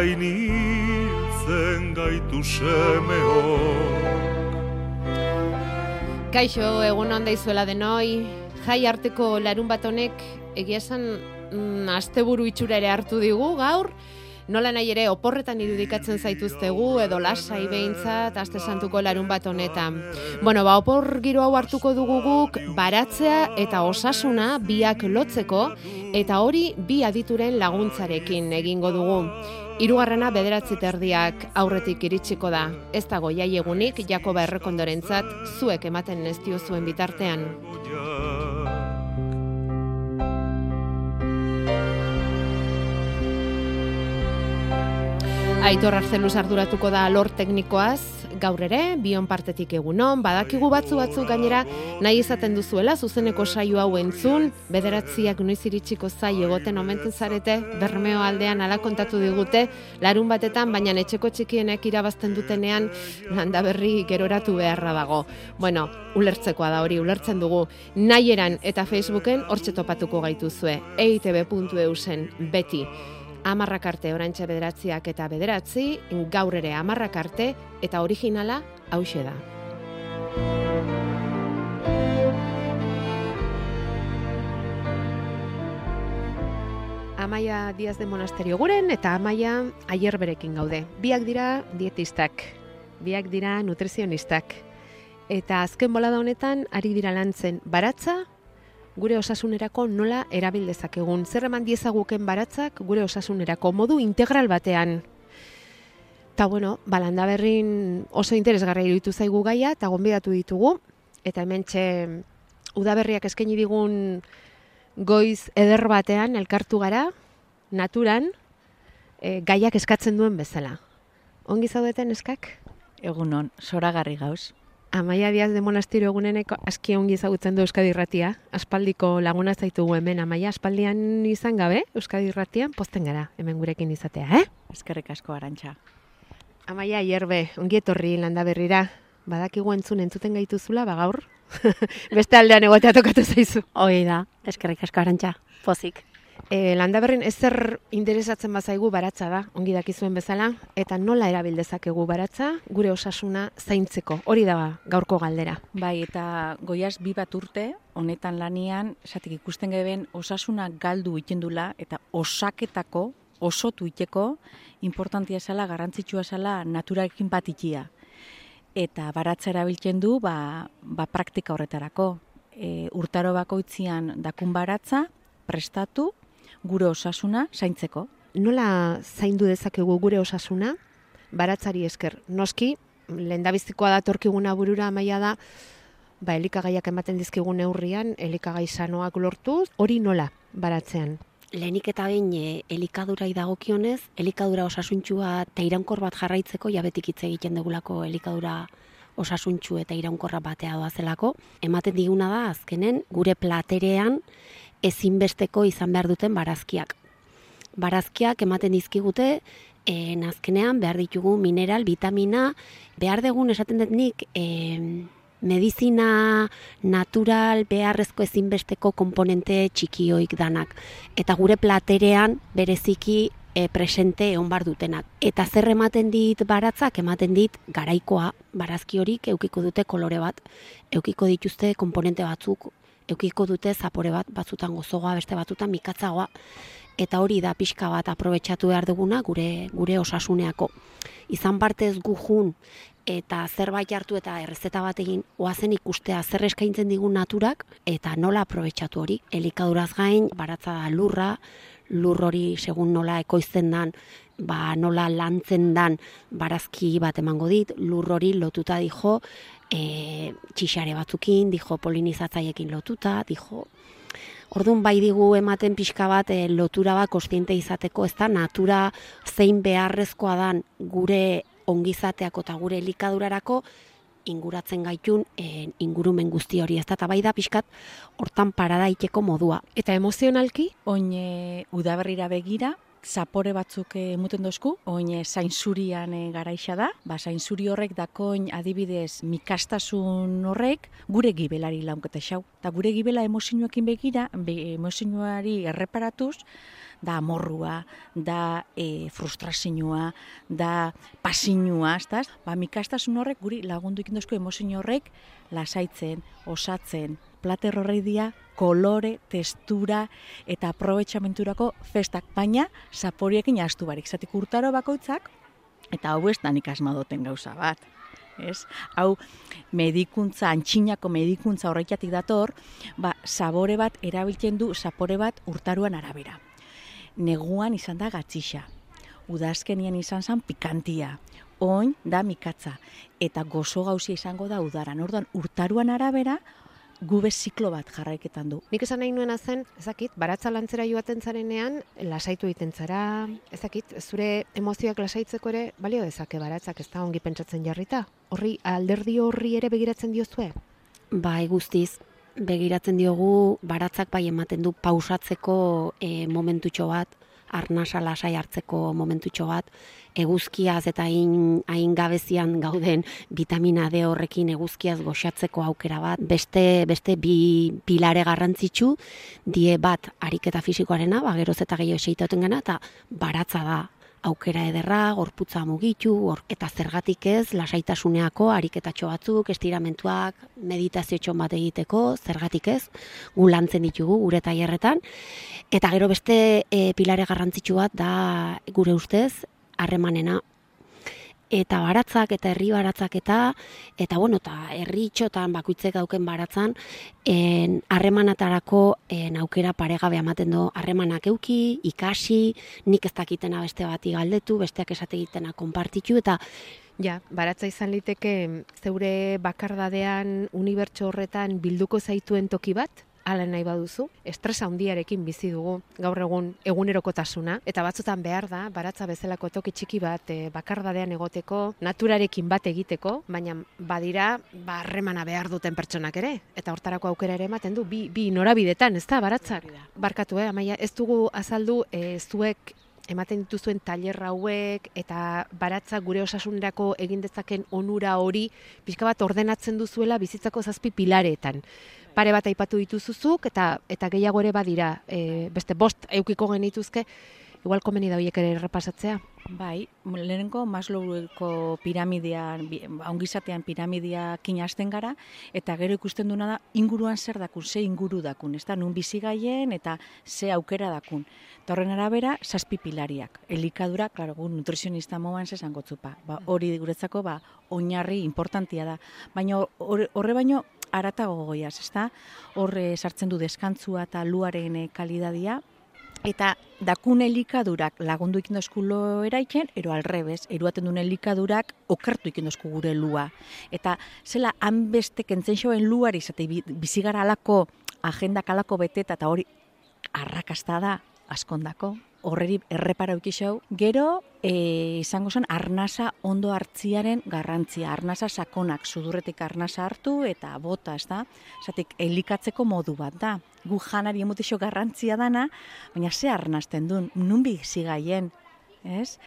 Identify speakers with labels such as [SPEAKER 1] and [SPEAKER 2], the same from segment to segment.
[SPEAKER 1] Eta zainiltzen gaitu semeok
[SPEAKER 2] Kaixo, egun onda izuela denoi, jai arteko larun bat honek egia esan mm, asteburu itxura ere hartu digu gaur, nola nahi ere oporretan irudikatzen zaituztegu edo lasai behintzat aste santuko larun bat honetan. Bueno, ba, opor giro hau hartuko dugu guk baratzea eta osasuna biak lotzeko eta hori bi adituren laguntzarekin egingo dugu. Hirugarrena bederatzi terdiak aurretik iritsiko da. Ez dago jaiegunik Jakoba errekondorentzat zuek ematen ez zuen bitartean. Aitor Arzeluz arduratuko da lor teknikoaz, gaur ere, bion partetik egunon, badakigu batzu batzu gainera nahi izaten duzuela, zuzeneko saio hau entzun, bederatziak noiz iritsiko zai egoten omentzen zarete, bermeo aldean ala kontatu digute, larun batetan, baina etxeko txikienek irabazten dutenean, landa berri geroratu beharra dago. Bueno, ulertzekoa da hori, ulertzen dugu, nahieran eta Facebooken hortxe topatuko gaituzue, eitb.eu zen beti amarrak arte orantxe bederatziak eta bederatzi, gaur ere amarrak arte eta originala hause da. Amaia Diaz de Monasterio guren eta Amaia aier berekin gaude. Biak dira dietistak, biak dira nutrizionistak. Eta azken bolada honetan ari dira lantzen baratza gure osasunerako nola erabil dezakegun. Zer eman diezaguken baratzak gure osasunerako modu integral batean. Ta bueno, balanda berrin oso interesgarra iruditu zaigu gaia eta gonbidatu ditugu eta hementxe udaberriak eskaini digun goiz eder batean elkartu gara naturan e, gaiak eskatzen duen bezala. Ongi zaudeten eskak?
[SPEAKER 3] Egunon, soragarri gauz.
[SPEAKER 2] Amaia Diaz de Monasterio eguneneko aski ongi ezagutzen du Euskadi Irratia. Aspaldiko laguna zaitugu hemen Amaia aspaldian izan gabe Euskadi Irratian posten gara hemen gurekin izatea, eh?
[SPEAKER 3] Eskerrik asko arantxa.
[SPEAKER 2] Amaia hierbe, ongi etorri landa berrira. Badakigu entzun entzuten gaituzula, ba gaur. Beste aldean egotea tokatu zaizu.
[SPEAKER 3] Hoi da, eskerrik asko arantxa. Pozik.
[SPEAKER 2] E, landa berrin ezer interesatzen bazaigu baratza da, ongi dakizuen bezala, eta nola erabil dezakegu baratza gure osasuna zaintzeko. Hori da gaurko galdera.
[SPEAKER 3] Bai, eta goiaz bi bat urte, honetan lanian, esatik ikusten geben, osasuna galdu itendula, eta osaketako, osotu iteko, importantia esala, garrantzitsua esala, naturarekin bat ikia. Eta baratza erabiltzen du, ba, ba praktika horretarako. E, urtaro bakoitzian dakun baratza, prestatu, gure osasuna zaintzeko.
[SPEAKER 2] Nola zaindu dezakegu gure osasuna? Baratzari esker. Noski, lehendabizikoa datorkiguna burura maila da, ba, elikagaiak ematen dizkigun neurrian, elikagai sanoak lortuz, hori nola baratzean?
[SPEAKER 4] lehenik eta behin e, elikadurai dagokionez, elikadura osasuntxua eta iraunkor bat jarraitzeko, jabetik hitz egiten dugulako elikadura osasuntxu eta iraunkorra batea doazelako. Ematen diguna da, azkenen, gure platerean ezinbesteko izan behar duten barazkiak. Barazkiak ematen dizkigute, e, azkenean behar ditugu mineral, vitamina, behar dugun esaten dut nik, e, medizina natural beharrezko ezinbesteko komponente txikioik danak. Eta gure platerean bereziki e, presente egon bar dutenak. Eta zer ematen dit baratzak, ematen dit garaikoa, barazki horik eukiko dute kolore bat, eukiko dituzte komponente batzuk, eukiko dute zapore bat, batzutan gozogoa, beste batzutan mikatzagoa, eta hori da pixka bat aprobetsatu behar duguna gure gure osasuneako. Izan partez gujun eta zerbait hartu eta errezeta bat egin oazen ikustea zer eskaintzen digun naturak eta nola aprobetsatu hori. Elikaduraz gain, baratza da lurra, lur hori segun nola ekoizten dan, ba, nola lantzen dan barazki bat emango dit, lur hori lotuta dijo e, txixare batzukin, dijo polinizatzaiekin lotuta, dijo Orduan bai digu ematen pixka bat e, lotura bat kostiente izateko, ez da natura zein beharrezkoa dan gure ongizateako eta gure elikadurarako inguratzen gaitun e, ingurumen guzti hori ez da, eta bai da pixkat hortan paradaiteko modua.
[SPEAKER 2] Eta emozionalki?
[SPEAKER 3] Oin e, udaberrira begira, zapore batzuk emuten dozku, oin zainzurian e, garaixa da, ba, zainzuri horrek dakoin adibidez mikastasun horrek gure gibelari launketa xau. Ta gure gibela emozioakin begira, be, emozioari erreparatuz, da amorrua, da e, frustrazioa, da pasinua, ez Ba, mikastasun horrek guri lagundu ikindozko emozio horrek lasaitzen, osatzen, plater horrei dia, kolore, textura eta aprobetsamenturako festak, baina zaporiekin astu barik. Zatik urtaro bakoitzak, eta hau ez da asmadoten gauza bat. Ez? Hau, medikuntza, antxinako medikuntza horretatik dator, ba, sabore bat erabiltzen du, zapore bat urtaruan arabera neguan izan da gatzixa. Udazkenien izan zen pikantia. Oin da mikatza. Eta gozo gauzia izango da udaran. Orduan, urtaruan arabera, gube ziklo bat jarraiketan du.
[SPEAKER 2] Nik esan nahi nuena zen, ezakit, baratza lantzera joaten zarenean, lasaitu egiten zara, ezakit, zure emozioak lasaitzeko ere, balio dezake baratzak ez da ongi pentsatzen jarrita? Horri, alderdi horri ere begiratzen diozue?
[SPEAKER 4] Bai, guztiz, begiratzen diogu baratzak bai ematen du pausatzeko e, momentutxo bat, arnasa lasai hartzeko momentutxo bat, eguzkiaz eta hain, hain gabezian gauden vitamina D horrekin eguzkiaz goxatzeko aukera bat, beste, beste bi pilare garrantzitsu, die bat ariketa fisikoarena, ba, geroz eta gehiago eseitaten gana, eta baratza da aukera ederra, gorputza mugitu, or, eta zergatik ez, lasaitasuneako, ariketatxo batzuk, estiramentuak, meditazio bat egiteko, zergatik ez, gu lantzen ditugu, gure tailerretan. Eta gero beste e, pilare garrantzitsu bat da gure ustez, harremanena eta baratzak eta herri baratzak eta eta bueno ta herri itxotan bakoitzek dauken baratzan en harremanatarako en aukera paregabe ematen do harremanak euki ikasi nik ez dakitena beste bati galdetu besteak esate egitena konpartitu eta
[SPEAKER 2] Ja, baratza izan liteke zeure bakardadean unibertso horretan bilduko zaituen toki bat, ala nahi baduzu, estresa handiarekin bizi dugu gaur egun egunerokotasuna. Eta batzutan behar da baratza bezalako toki txiki bat e, bakardadean egoteko, naturarekin bat egiteko, baina badira barremana behar duten pertsonak ere. Eta hortarako aukera ere ematen du bi, bi norabidetan, ez da baratza? Barkatu, eh, amaia, ez dugu azaldu e, zuek ematen dituzuen tailer hauek eta baratza gure osasunerako egin dezaken onura hori pixka bat ordenatzen duzuela bizitzako zazpi pilaretan pare bat aipatu dituzuzuk eta eta gehiago ere badira e, beste bost eukiko genituzke igual komeni da hoiek ere errepasatzea
[SPEAKER 3] Bai, lehenengo Maslowko piramidean, ongizatean piramidea kinasten gara, eta gero ikusten duna da, inguruan zer dakun, ze inguru dakun, ez da, nun bizigaien eta ze aukera dakun. Eta horren arabera, saspi pilariak. Elikadura, klaro, gu nutrizionista moan zesan gotzupa. Ba, hori guretzako, ba, oinarri importantia da. Baina horre baino, aratago goiaz, ez da? Horre sartzen du deskantzua eta luaren eh, kalidadia, eta dakun elikadurak lagundu ikin dozku lo eraiken, ero alrebez, eruaten duen elikadurak okertu ikin dozku gure lua. Eta zela hanbeste kentzen xoen luari, zate bizigara alako, agendak alako beteta, eta hori arrakasta da, askondako, horreri errepara ukixau. Gero, e, izango zen, arnasa ondo hartziaren garrantzia. Arnasa sakonak, sudurretik arnasa hartu eta bota, ez da? Zatik, elikatzeko modu bat da. Gu janari emutixo garrantzia dana, baina ze arnasten duen, nun zigaien, ez?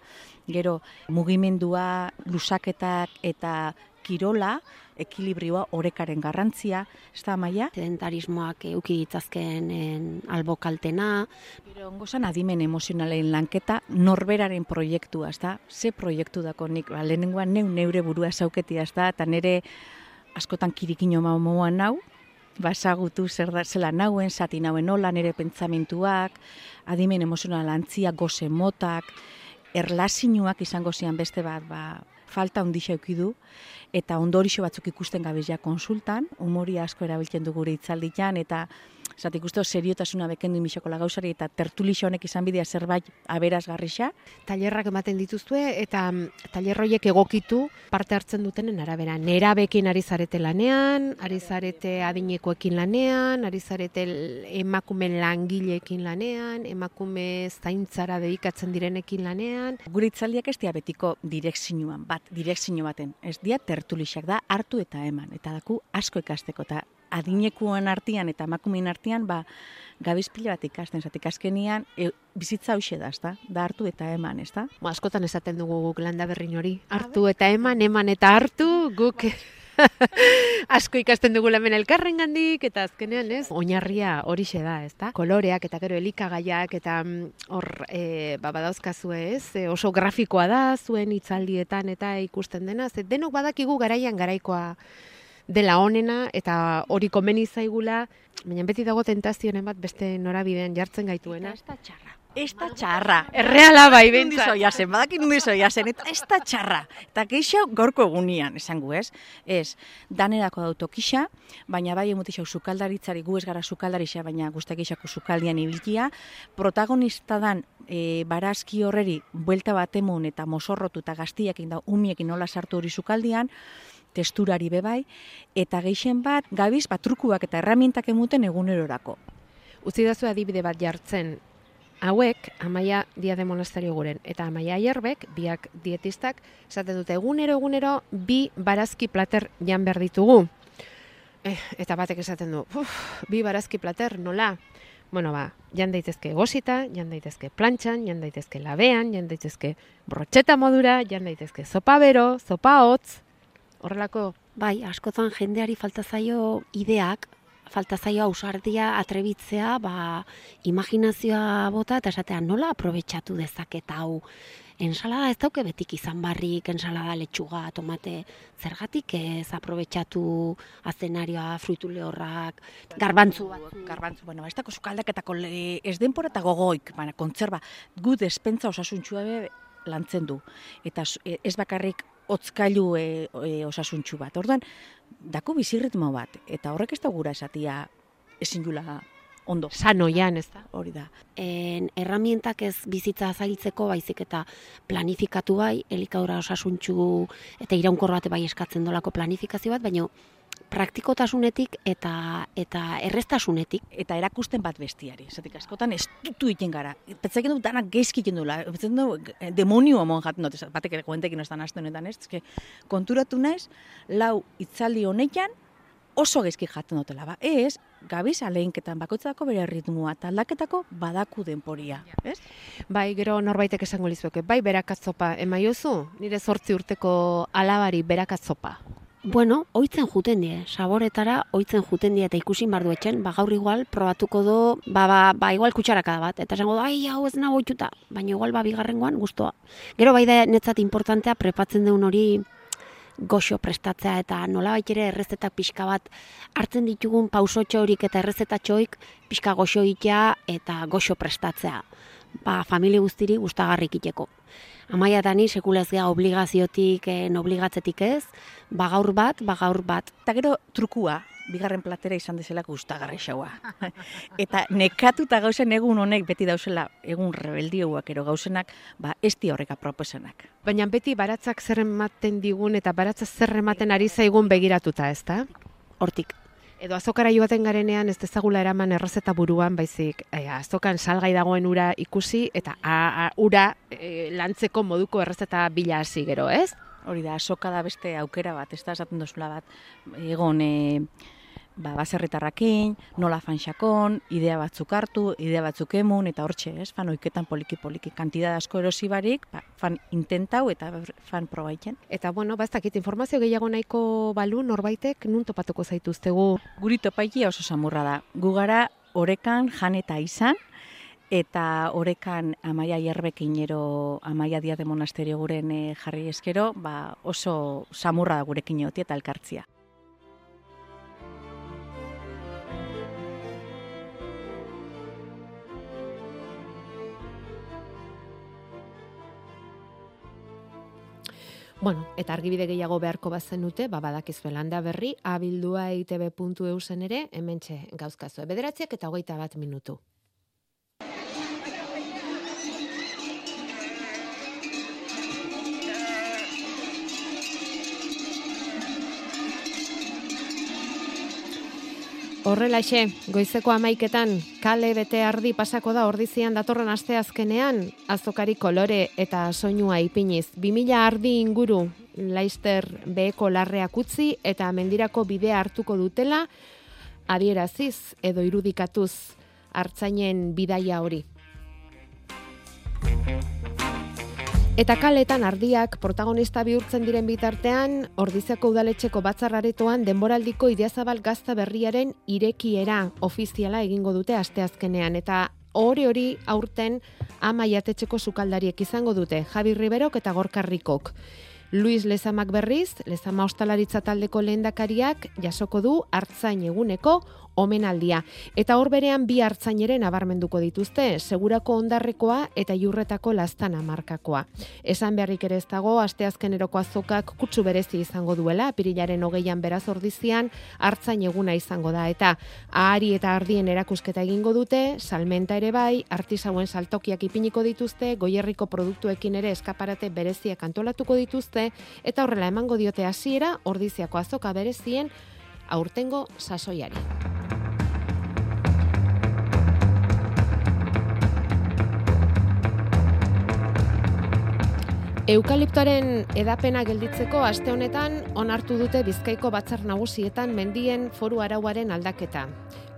[SPEAKER 3] Gero, mugimendua, lusaketak eta kirola, ekilibrioa, orekaren garrantzia, ez da, maia?
[SPEAKER 4] Sedentarismoak euki ditzazken albokaltena.
[SPEAKER 3] Gero, ongo zan, adimen emozionalen lanketa, norberaren proiektua, ez da? Ze proiektu dako nik, ba, lehenengoan neu neure burua zauketia, ez da? Eta nire askotan kirikino maumoan nau, basagutu zer da, zela nauen, zati nauen nola, nire pentsamentuak, adimen emozional antzia, goze motak, erlasinuak izango zian beste bat, ba, falta ondixea eukidu, eta ondorixo batzuk ikusten gabezia konsultan, umoria asko erabiltzen du gure itzalditan, eta Zat ikuste seriotasuna bekendu la gauzari eta tertulixo honek izan bidea zerbait aberazgarrixa.
[SPEAKER 2] Tailerrak ematen dituzue eta mm, tailerroiek egokitu parte hartzen dutenen arabera. Nerabekin ari zarete lanean, ari zarete adinekoekin lanean, ari zarete emakume langileekin lanean, emakume zaintzara dedikatzen direnekin lanean.
[SPEAKER 3] Gure itzaldiak ez betiko direkzinuan, bat, direkzinu baten. Ez dia tertulixak da hartu eta eman. Eta daku asko ikasteko eta adinekuan artean eta emakumeen artean ba gabizpila bat ikasten zatik azkenian e, bizitza hoxe da, ezta? Da hartu eta eman, ezta?
[SPEAKER 2] Ba, askotan esaten dugu guk landa berrin hori. Hartu eta eman, eman eta hartu, guk asko ikasten dugu hemen elkarren gandik, eta azkenean, ez? Oinarria hori da, ezta? Koloreak eta gero elikagaiak eta mm, hor, e, ba, badauzkazue, ez? E, oso grafikoa da, zuen hitzaldietan eta ikusten dena, ze denok badakigu garaian garaikoa dela onena eta hori komeni zaigula, baina beti dago tentazioen bat beste norabidean jartzen gaituena.
[SPEAKER 3] ez da txarra. Ez da txarra.
[SPEAKER 2] Erreala bai, bentsa.
[SPEAKER 3] jasen, badakin nundi jasen, eta ez da txarra. Eta geixo gorko egunean, esango ez. Ez, danerako dauto kixa, baina bai emutixau sukaldaritzari, gu ez gara sukaldarixa, baina guztak geixako sukaldian ibiltia. Protagonista dan e, barazki horreri, buelta bat emun eta mosorrotu eta gaztiakin da, umiekin nola sartu hori sukaldian, testurari bebai, eta geixen bat, gabiz, bat trukuak eta erramintak emuten egunerorako.
[SPEAKER 2] Utzi dazu adibide bat jartzen, hauek, amaia dia de monasterio guren, eta amaia aierbek, biak dietistak, esaten dute egunero, egunero, bi barazki plater jan behar ditugu. Eh, eta batek esaten du, uf, bi barazki plater, nola? Bueno, ba, jan daitezke gosita, jan daitezke plantxan, jan daitezke labean, jan daitezke brotxeta modura, jan daitezke zopa bero, zopa hotz, horrelako?
[SPEAKER 4] Bai, askotan jendeari falta zaio ideak, falta zaio ausardia atrebitzea, ba, imaginazioa bota eta esatea nola aprobetsatu dezaket hau. Ensalada ez dauke betik izan barrik, ensalada letxuga, tomate, zergatik ez aprobetsatu azenarioa, fruitu lehorrak, garbantzu bat.
[SPEAKER 3] Garbantzu, bueno, ez dako zukaldaketako ez denpora eta gogoik, baina, kontzerba, gu despentza osasuntxua lantzen du. Eta ez bakarrik otzkailu e, e, osasuntxu bat. Orduan, dako bizirritmo bat, eta horrek ez da gura esatia ezin jula ondo.
[SPEAKER 2] Sanoian, ez da?
[SPEAKER 3] Hori da.
[SPEAKER 4] En, erramientak ez bizitza zailtzeko, baizik eta planifikatu bai, elikadura osasuntxu eta iraunkor bat bai eskatzen dolako planifikazio bat, baina praktikotasunetik eta eta errestasunetik
[SPEAKER 3] eta erakusten bat bestiari. Esatik askotan estutu egiten gara. Pentsatzen dut dana gaizki egiten dula. Pentsatzen dut demonio amon jaten dut. Batek ere guentekin ez da honetan ez. Eske, konturatu naiz, lau itzaldi honetan oso gaizki jaten dutela. Ba, ez, gabiz aleinketan bakoitzako bere ritmoa eta aldaketako badaku denporia. Ez?
[SPEAKER 2] Bai, gero norbaitek esango lizueke, bai berakatzopa emaiozu, nire zortzi urteko alabari berakatzopa.
[SPEAKER 4] Bueno, oitzen juten die, saboretara oitzen juten die eta ikusin bardu etxen, ba gaur igual probatuko do, ba, ba, ba igual kutsaraka bat, eta esango do, ai, hau ez nago oituta, baina igual ba bigarrengoan guztua. Gero bai da netzat importantea prepatzen deun hori goxo prestatzea eta nola ere errezetak pixka bat hartzen ditugun pausotxo horik eta errezetatxoik pixka goxo itea eta goxo prestatzea. Ba, familie guztiri gustagarrik iteko. Amaia eta ni sekulez obligaziotik, en obligatzetik ez, ba gaur bat, ba gaur bat.
[SPEAKER 3] Eta gero trukua, bigarren platera izan dezelako gustagarri xaua. eta nekatu eta gauzen egun honek beti dauzela egun rebeldioak ero gauzenak, ba ez di horreka proposenak.
[SPEAKER 2] Baina beti baratzak zer ematen digun eta baratzak zer ematen ari zaigun begiratuta, ez da?
[SPEAKER 4] Hortik.
[SPEAKER 2] Edo azokara joaten garenean ez dezagula eraman errezeta buruan, baizik e, azokan salgai dagoen ura ikusi eta a, ura e, lantzeko moduko errezeta bila hasi gero, ez?
[SPEAKER 3] Hori da, azoka da beste aukera bat, ez da esaten duzula bat, egon e, ba, baserritarrakin, nola fanxakon, idea batzuk hartu, idea batzuk emun, eta hortxe, ez, fan oiketan poliki-poliki, kantidad asko erosi barik, ba, fan intentau eta fan probaitzen.
[SPEAKER 2] Eta, bueno, ba, informazio gehiago nahiko balu, norbaitek, nun topatuko zaituztegu?
[SPEAKER 3] Guri topaiki oso samurra da. Gugara, orekan, jan eta izan, eta orekan amaia jerbekin ero amaia dia de monasterio guren eh, jarri eskero, ba, oso samurra da gurekin eta elkartzia.
[SPEAKER 2] Bueno, eta argibide gehiago beharko bazen dute, ba badakizue landa berri, abildua itb.eu zen ere, hementxe gauzkazue. Bederatziak eta hogeita bat minutu. Horrelaxe, goizeko amaiketan, kale bete ardi pasako da ordizian datorren aste azkenean, azokari kolore eta soinua ipiniz. 2000 ardi inguru, laister beheko larreak utzi eta mendirako bidea hartuko dutela, adieraziz edo irudikatuz hartzainen bidaia hori. Eta kaletan ardiak protagonista bihurtzen diren bitartean, Ordiziako udaletxeko batzarraretoan denboraldiko ideazabal gazta berriaren irekiera ofiziala egingo dute asteazkenean eta hori hori aurten ama jatetxeko sukaldariek izango dute, Javi Riberok eta Gorkarrikok. Luis Lezamak berriz, Lezama Ostalaritza taldeko lehendakariak jasoko du hartzain eguneko omenaldia. Eta hor berean bi hartzaineren nabarmenduko dituzte, segurako ondarrekoa eta jurretako lastana markakoa. Esan beharrik ere ez dago, asteazkeneroko azokak kutsu berezi izango duela, pirilaren hogeian beraz ordizian, hartzain eguna izango da. Eta ahari eta ardien erakusketa egingo dute, salmenta ere bai, artisauen saltokiak ipiniko dituzte, goierriko produktuekin ere eskaparate bereziak antolatuko dituzte, eta horrela emango diote hasiera ordiziako azoka berezien, aurtengo sasoiari. Eukaliptoaren edapena gelditzeko aste honetan onartu dute Bizkaiko batzar nagusietan mendien foru arauaren aldaketa.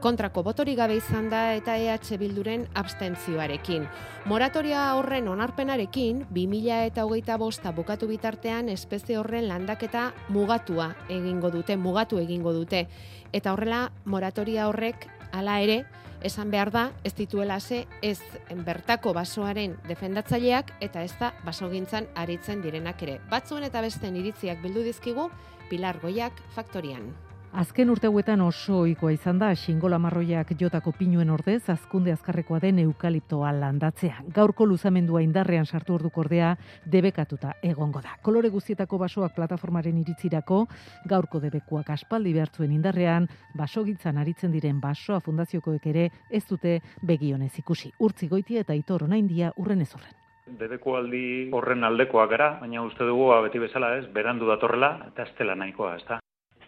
[SPEAKER 2] Kontrako botori gabe izan da eta EH Bilduren abstentzioarekin. Moratoria horren onarpenarekin, 2000 eta hogeita bosta bukatu bitartean espezie horren landaketa mugatua egingo dute, mugatu egingo dute. Eta horrela, moratoria horrek, hala ere, esan behar da, ez dituela ze ez bertako basoaren defendatzaileak eta ez da basogintzan aritzen direnak ere. Batzuen eta besten iritziak bildu dizkigu, Pilar Goiak Faktorian.
[SPEAKER 5] Azken urteguetan oso ohikoa izan da xingola marroiak jotako pinuen ordez azkunde azkarrekoa den eukaliptoa landatzea. Gaurko luzamendua indarrean sartu orduko ordea debekatuta egongo da. Kolore guztietako basoak plataformaren iritzirako gaurko debekuak aspaldi behartzuen indarrean basogitzan aritzen diren basoa fundaziokoek ere ez dute begionez ikusi. Urtzi goitia eta itor onaindia urren ez urren.
[SPEAKER 6] Debeko horren aldekoa gara, baina uste dugu ba, beti bezala ez, berandu datorrela eta estela nahikoa, ez da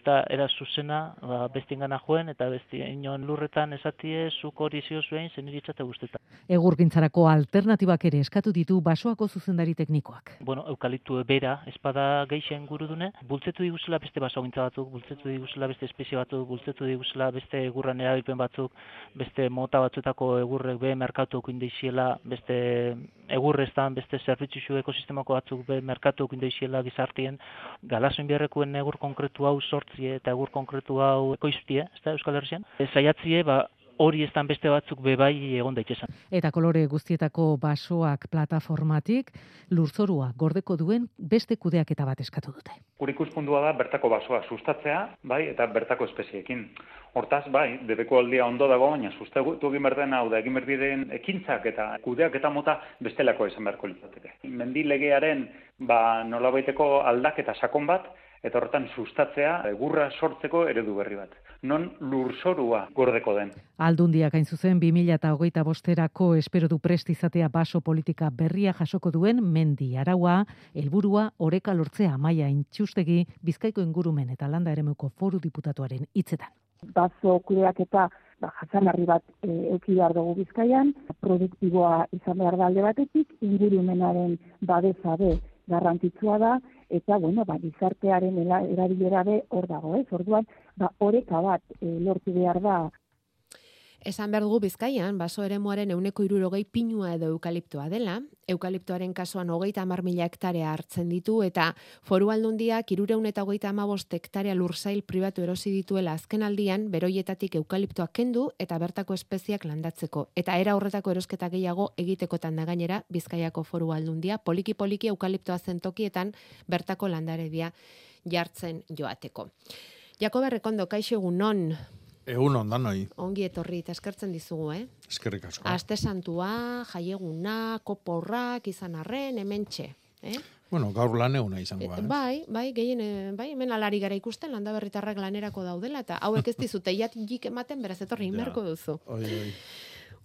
[SPEAKER 7] eta era zuzena ba, bestingana joen eta besti inon lurretan esatie zuk hori zio zuen zen iritzate guztetan.
[SPEAKER 5] Egurgintzarako alternatibak ere eskatu ditu basoako zuzendari teknikoak.
[SPEAKER 7] Bueno, eukaliptu bera espada geixen gurudune, bultzetu diguzela beste basogintza batzuk, bultzetu diguzela beste espezie batzuk, bultzetu diguzela beste egurran erabilpen batzuk, beste mota batzuetako egurrek be merkatuak indeixiela, beste egurreztan, beste zerbitzu ekosistemako batzuk be merkatuak indeixiela gizartien, galazoin biharrekuen egur konkretu hau sortz eta egur konkretu hau ekoiztie, ez da Euskal Herrian. Zaiatzie, ba, hori ez beste batzuk bebai egon daitezan.
[SPEAKER 5] Eta kolore guztietako basoak plataformatik lurzorua gordeko duen beste kudeak eta bat eskatu dute.
[SPEAKER 6] Kurikuspundua da bertako basoa sustatzea, bai, eta bertako espeziekin. Hortaz, bai, debeko aldia ondo dago, baina sustatu egin berden hau da, egin berdiren ekintzak eta kudeak eta mota bestelako izan beharko litzateke. Mendi legearen, ba, nolabaiteko aldak eta sakon bat, eta horretan sustatzea egurra sortzeko eredu berri bat. Non lurzorua gordeko den.
[SPEAKER 5] Aldundiak hain zuzen 2008 bosterako espero du prest izatea baso politika berria jasoko duen mendi araua, helburua oreka lortzea maia intxustegi bizkaiko ingurumen eta landa eremuko foru diputatuaren hitzetan.
[SPEAKER 8] bazo kudeak eta ba, jasanarri bat e, euki behar dugu bizkaian, produktiboa izan behar da alde batetik, ingurumenaren babesa be garrantzitsua da, eta, bueno, ba, gizartearen erabilera be hor dago, ez? Orduan, ba, oreka bat e, lortu behar da
[SPEAKER 2] Esan behar dugu bizkaian, baso ere muaren euneko irurogei pinua edo eukaliptoa dela, eukaliptoaren kasuan hogeita amar mila hektarea hartzen ditu, eta foru aldundiak irureun eta hogeita amabost hektarea lursail pribatu erosi dituela azken aldian, beroietatik eukaliptoa kendu eta bertako espeziak landatzeko. Eta era horretako erosketa gehiago egitekotan da gainera bizkaiako foru aldundia, poliki-poliki eukaliptoa zentokietan bertako landaredia jartzen joateko. Jako berrekondo, kaixo egun non,
[SPEAKER 9] Egun ondan noi.
[SPEAKER 2] Ongi etorri, eta eskertzen dizugu, eh?
[SPEAKER 9] Eskerrik asko.
[SPEAKER 2] Aste santua, jaieguna, koporrak, izan arren, hemen txe, eh?
[SPEAKER 9] Bueno, gaur lan eguna izango,
[SPEAKER 2] eh? Bai, bai, gehien, eh, bai, hemen alari gara ikusten, landa berritarrak lanerako daudela, eta hauek ez dizute, jik ematen, beraz, etorri, inberko duzu.
[SPEAKER 9] Oi, oi.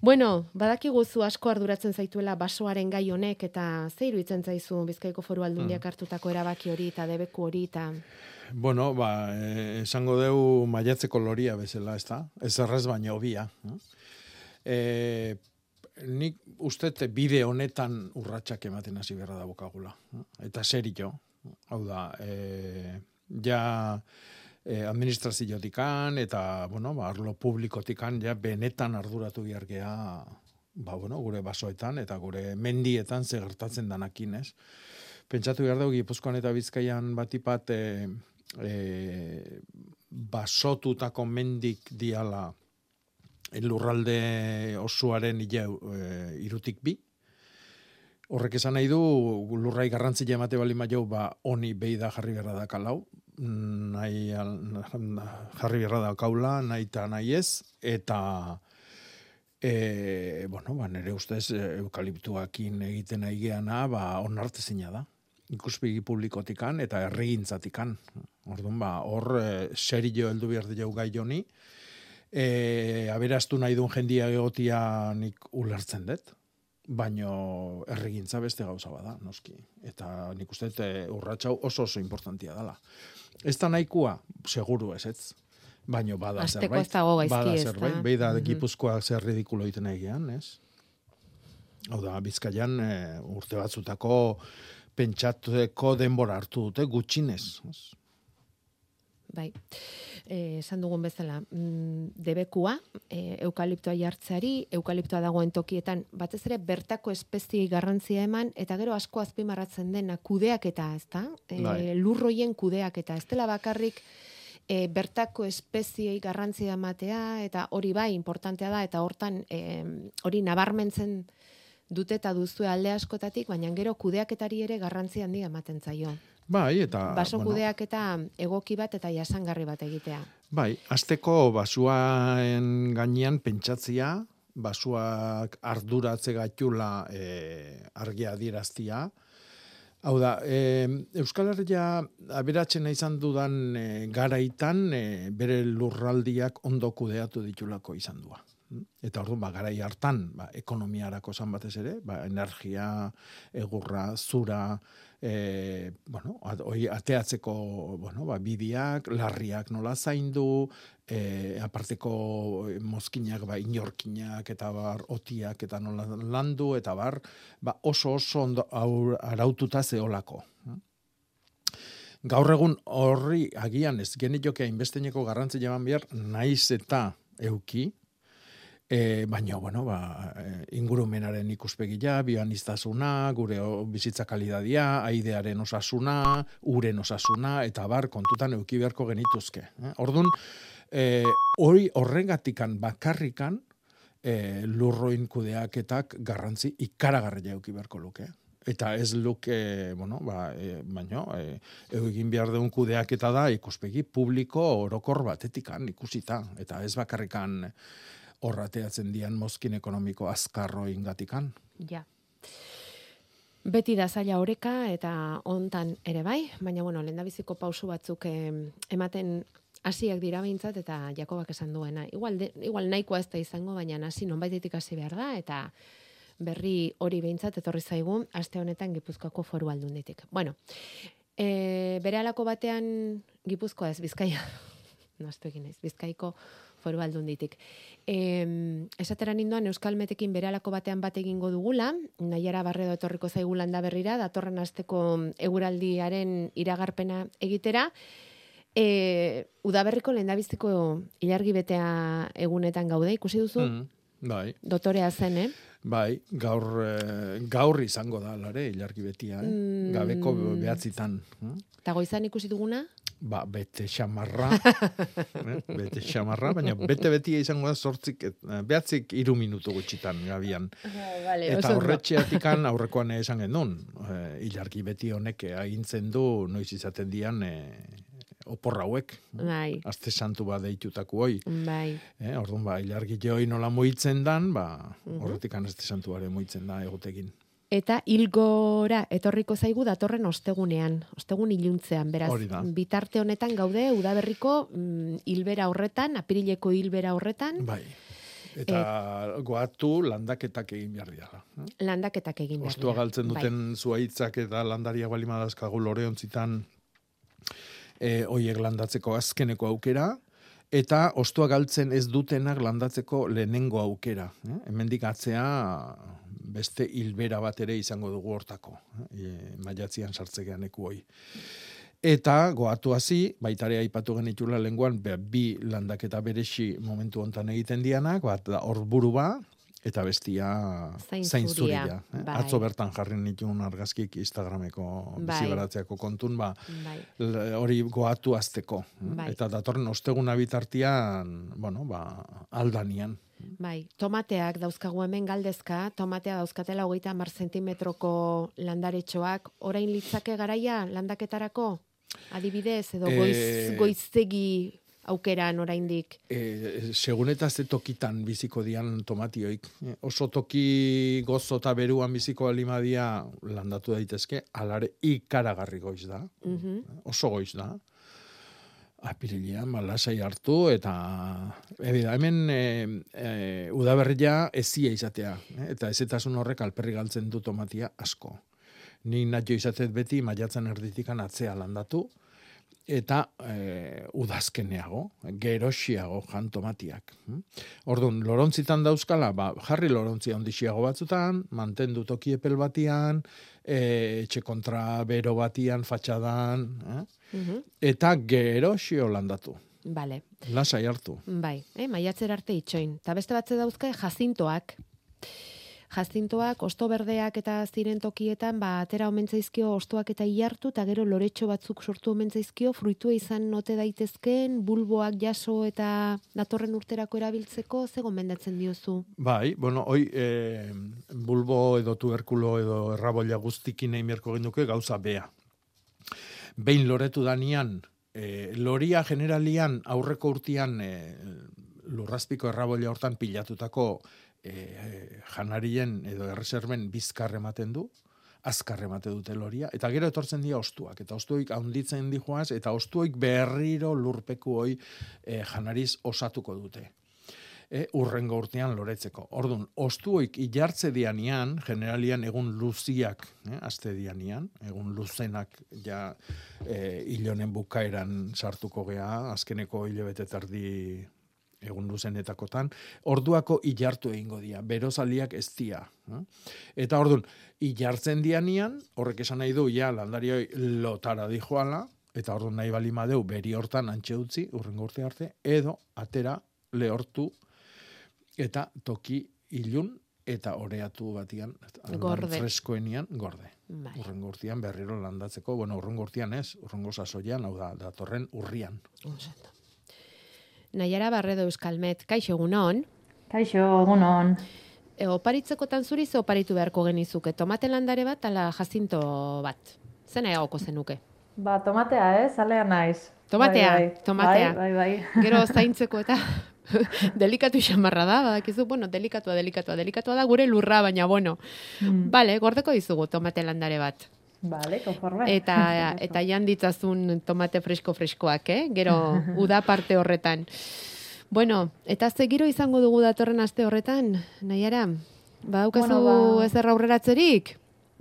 [SPEAKER 2] Bueno, badaki guzu asko arduratzen zaituela basoaren gai honek, eta zeiru itzen zaizu Bizkaiko foru aldundiak mm. hartutako erabaki hori, eta debeku hori, eta...
[SPEAKER 9] Bueno, ba, eh, esango deu maiatzeko loria bezala, ez da? Ez errez baina obia. Eh, nik uste bide honetan urratsak ematen hasi berra da bukagula. Eta serio, hau da, eh, ja eh, administraziotikan eta, bueno, ba, arlo publikotikan ja benetan arduratu biargea ba, bueno, gure basoetan eta gure mendietan zegertatzen danakin, ez? Pentsatu behar dugu, Gipuzkoan eta Bizkaian batipat, eh, e, basotutako mendik diala lurralde osuaren ilau e, irutik bi. Horrek esan nahi du, lurrai garrantzi emate bali maio, ba, oni behi da jarri berra da kalau, nahi jarri berra da kaula, nahi eta nahi ez, eta e, bueno, ba, nire ustez eukaliptuakin egiten nahi geana, ba, onarte da ikuspegi publikotikan eta herrigintzatikan. Orduan ba, hor e, serio heldu behar dugu gai joni. E, aberastu nahi duen jendia egotia nik ulertzen dut, baino erregintza beste gauza bada, noski. Eta nik uste e, urratxau oso oso importantia dela. Ez da nahikoa, seguru ez ez, baino bada
[SPEAKER 2] Azteko zerbait. Ez dago gaizki
[SPEAKER 9] bada zerbait, behi da mm gipuzkoa zer ridikulo iten egian, ez? Hau da, bizkaian e, urte batzutako pentsatuko denbora hartu dute gutxinez.
[SPEAKER 2] Bai, eh, esan dugun bezala, mm, debekua, e, eukaliptoa jartzeari, eukaliptoa dagoen tokietan, batez ere bertako espeziei garrantzia eman, eta gero asko azpimarratzen dena kudeak eta, ez da? E, bai. lurroien kudeak eta, ez dela bakarrik, e, bertako espeziei garrantzia ematea, eta hori bai, importantea da, eta hortan, e, hori nabarmentzen, dute eta duzu alde askotatik, baina gero kudeaketari ere garrantzi handia ematen zaio.
[SPEAKER 9] Bai, eta...
[SPEAKER 2] Baso bueno, kudeak eta egoki bat eta jasangarri bat egitea.
[SPEAKER 9] Bai, azteko basuaen gainean pentsatzia, basuak arduratze gaitula e, argia diraztia. Hau da, e, Euskal Herria aberatzen izan dudan e, garaitan e, bere lurraldiak ondo kudeatu ditulako izan dua. Eta orduan, ba, garai hartan, ba, ekonomiarako zan batez ere, ba, energia, egurra, zura, e, bueno, oi, ateatzeko bueno, ba, bidiak, larriak nola zaindu, e, aparteko mozkinak, ba, inorkinak, eta bar, otiak, eta nola landu, eta bar, ba, oso oso ondo aur, araututa zeolako. Gaur egun horri agian ez genitokea inbesteneko garrantzi jaman behar, naiz eta euki, E, baina, bueno, ba, e, ingurumenaren ikuspegia, bianiztasuna, gure bizitza kalidadia, aidearen osasuna, uren osasuna, eta bar, kontutan euki beharko genituzke. Eh? Orduan, e, hori horregatikan bakarrikan, e, lurroin kudeaketak garrantzi ikaragarria euki beharko luke. Eta ez luke, bueno, ba, e, baino, e, egin behar deun kudeaketa da ikuspegi publiko orokor batetikan ikusita. Eta ez bakarrikan horrateatzen dian mozkin ekonomiko azkarro ingatikan.
[SPEAKER 2] Ja. Beti da zaila oreka eta hontan ere bai, baina bueno, lendabiziko pausu batzuk ematen hasiak dira behintzat eta Jakobak esan duena. Igual, de, igual nahikoa ez da izango, baina hasi nonbaitetik hasi behar da eta berri hori behintzat etorri zaigu aste honetan Gipuzkoako foru aldunditik. Bueno, e, bere alako batean Gipuzkoa ez Bizkaia naztu egin naiz, bizkaiko foru aldunditik. E, esatera ninduan Euskalmetekin beralako batean bat egingo dugula, nahiara barredo etorriko zaigu landa berrira, datorren asteko eguraldiaren iragarpena egitera, E, udaberriko lehendabiziko ilargi betea egunetan gaude, ikusi duzu?
[SPEAKER 9] Mm, bai.
[SPEAKER 2] Dotorea zen, eh?
[SPEAKER 9] Bai, gaur, eh, gaur izango da, lare, ilargi betia, eh?
[SPEAKER 2] Mm.
[SPEAKER 9] Gabeko behatzitan. hm?
[SPEAKER 2] Eta goizan ikusi duguna?
[SPEAKER 9] Ba, bete xamarra, eh? bete xamarra, baina bete betia izango da sortzik, eh, behatzik iru minutu gutxitan gabian.
[SPEAKER 2] vale,
[SPEAKER 9] Eta horretxeatikan aurrekoan esan genuen, eh, ilargi beti honek agintzen du noiz izaten dian eh, opor hauek.
[SPEAKER 2] Bai,
[SPEAKER 9] Azte santu bat deitutako hoi.
[SPEAKER 2] bai.
[SPEAKER 9] Eh, orduan, ba, ilargi joi nola moitzen dan, ba, horretik azte santuare moitzen da egotekin.
[SPEAKER 2] Eta hilgora etorriko zaigu datorren ostegunean, ostegun iluntzean, beraz, bitarte honetan gaude udaberriko mm, hilbera horretan, apirileko hilbera horretan,
[SPEAKER 9] Bai. Eta goatu landaketak egin behar dira. Eh?
[SPEAKER 2] landaketak egin behar
[SPEAKER 9] Ostua
[SPEAKER 2] dira.
[SPEAKER 9] galtzen
[SPEAKER 2] Bai.
[SPEAKER 9] duten zuaitzak eta landariak bali madazkagu lore ontzitan e, oiek landatzeko azkeneko aukera, eta ostua galtzen ez dutenak landatzeko lehenengo aukera. Eh? Hemendik atzea beste hilbera bat ere izango dugu hortako, eh? e, maiatzian sartzegean eku hoi. Eta goatu hasi, baitare aipatu genitula lenguan, be, bi landaketa beresi momentu hontan egiten dianak, bat da horburu ba, eta bestia
[SPEAKER 2] Zain zuria,
[SPEAKER 9] eh?
[SPEAKER 2] bai.
[SPEAKER 9] Atzo bertan jarri nituen argazkik Instagrameko
[SPEAKER 2] Bai.
[SPEAKER 9] bizibaratzeako kontun, ba,
[SPEAKER 2] Bai.
[SPEAKER 9] hori goatu azteko. eh?
[SPEAKER 2] Bai.
[SPEAKER 9] Eta datorren osteguna bitartian, bueno, ba, aldanian.
[SPEAKER 2] Bai, tomateak dauzkagu hemen galdezka, tomatea dauzkatela hogeita mar zentimetroko landaretxoak, orain litzake garaia landaketarako? Adibidez, edo goiz,
[SPEAKER 9] Eh,
[SPEAKER 2] goiztegi aukeran oraindik.
[SPEAKER 9] E, segun eta ze tokitan biziko dian tomatioik. Eh, Oso toki gozo eta beruan biziko alimadia landatu daitezke, alare ikaragarri goiz da.
[SPEAKER 2] Mhm.
[SPEAKER 9] Oso goiz da. Apirilean, malasai hartu, eta ebi da, hemen e, e, udaberria ezia izatea. Eta ezetasun horrek alperri galtzen du tomatia asko. Ni natio izatet beti maiatzen erditikan atzea landatu, eta e, udazkeneago, gerosiago jan tomatiak. hm? Orduan, lorontzitan dauzkala, ba, jarri lorontzia ondixiago batzutan, mantendu toki epel batian, e, etxe kontra bero batian, fatxadan, eh?
[SPEAKER 2] Mhm.
[SPEAKER 9] eta gerosio landatu.
[SPEAKER 2] Vale.
[SPEAKER 9] Lasai hartu.
[SPEAKER 2] Bai, eh, maiatzer arte itxoin. Ta beste batze dauzka jazintoak. Jazintoak, osto berdeak eta ziren tokietan, ba, atera omentzaizkio ostoak eta iartu, eta gero loretxo batzuk sortu omentzaizkio, fruitua izan note daitezken, bulboak jaso eta datorren urterako erabiltzeko, ze gomendatzen diozu?
[SPEAKER 9] Bai, bueno, hoi e, bulbo edo tuberkulo edo errabolla guztikin nahi merko genduke gauza bea. Behin loretu danian, e, loria generalian aurreko urtian e, lurrazpiko errabolla hortan pilatutako e, janarien edo erreserben bizkar ematen du, azkar emate dute loria, eta gero etortzen dira ostuak, eta ostuik handitzen dijoaz, eta ostuik berriro lurpeku hoi e, janariz osatuko dute e, urrengo urtean loretzeko. Ordun, ostuoik ilartze dianian, generalian egun luziak, eh, aste dianian, egun luzenak ja e, ilonen bukaeran sartuko gea, azkeneko hilabete tardi egun luzenetakotan, orduako ilartu egingo dira, berozaliak ez dira. Eh? Eta ordun, ilartzen dianian, horrek esan nahi du, ja, landarioi lotara dijoala, eta ordun nahi bali madeu, beri hortan antxe utzi, urrengo urte arte, edo atera lehortu eta toki ilun eta oreatu batian
[SPEAKER 2] Gorde.
[SPEAKER 9] freskoenian gorde.
[SPEAKER 2] Bai.
[SPEAKER 9] Urrengo urtean berriro landatzeko, bueno, urrengo urtean ez, urrengo sasoian, hau da, datorren urrian.
[SPEAKER 2] Ondo. Naiara Barredo Euskalmet, kaixo egunon.
[SPEAKER 10] Kaixo, egunon.
[SPEAKER 2] E, oparitzekotan zuri ze oparitu beharko genizuke, tomate landare bat ala jazinto bat. Zena egoko zenuke?
[SPEAKER 10] Ba, tomatea, eh? Zalea naiz.
[SPEAKER 2] Tomatea,
[SPEAKER 10] Bai, bai.
[SPEAKER 2] tomatea.
[SPEAKER 10] Bai, bai, bai.
[SPEAKER 2] Gero zaintzeko eta delikatu xamarra da, badakizu, bueno, delikatua, delikatua, delikatua da gure lurra, baina bueno.
[SPEAKER 10] Mm.
[SPEAKER 2] Bale, gordeko dizugu tomate landare bat.
[SPEAKER 10] Vale, konforme.
[SPEAKER 2] Eta, eta jan ditzazun tomate fresko-freskoak, eh? Gero, uda parte horretan. Bueno, eta ze giro izango dugu datorren aste horretan, nahiara? Ba, daukazu
[SPEAKER 10] Bueno, ba-
[SPEAKER 2] ezer aurreratzerik?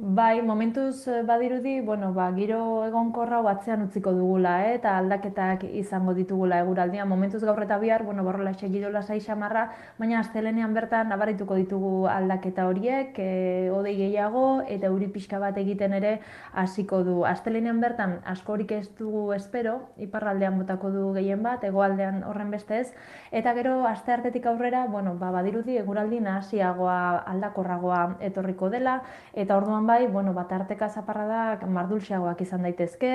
[SPEAKER 10] Bai, momentuz eh, badirudi, bueno, ba, giro egonkorra hau atzean utziko dugula, eh? eta aldaketak izango ditugula eguraldian. Momentuz gaur eta bihar, bueno, borrola segido lasai xamarra, baina astelenean bertan nabarituko ditugu aldaketa horiek, e, odei gehiago eta euri pixka bat egiten ere hasiko du. Astelenean bertan askorik ez dugu espero, iparraldean botako du gehien bat, hegoaldean horren beste ez, eta gero aste artetik aurrera, bueno, ba, badirudi eguraldi nahasiagoa aldakorragoa etorriko dela, eta orduan bai, bueno, bat arteka zaparradak mardulxeagoak izan daitezke,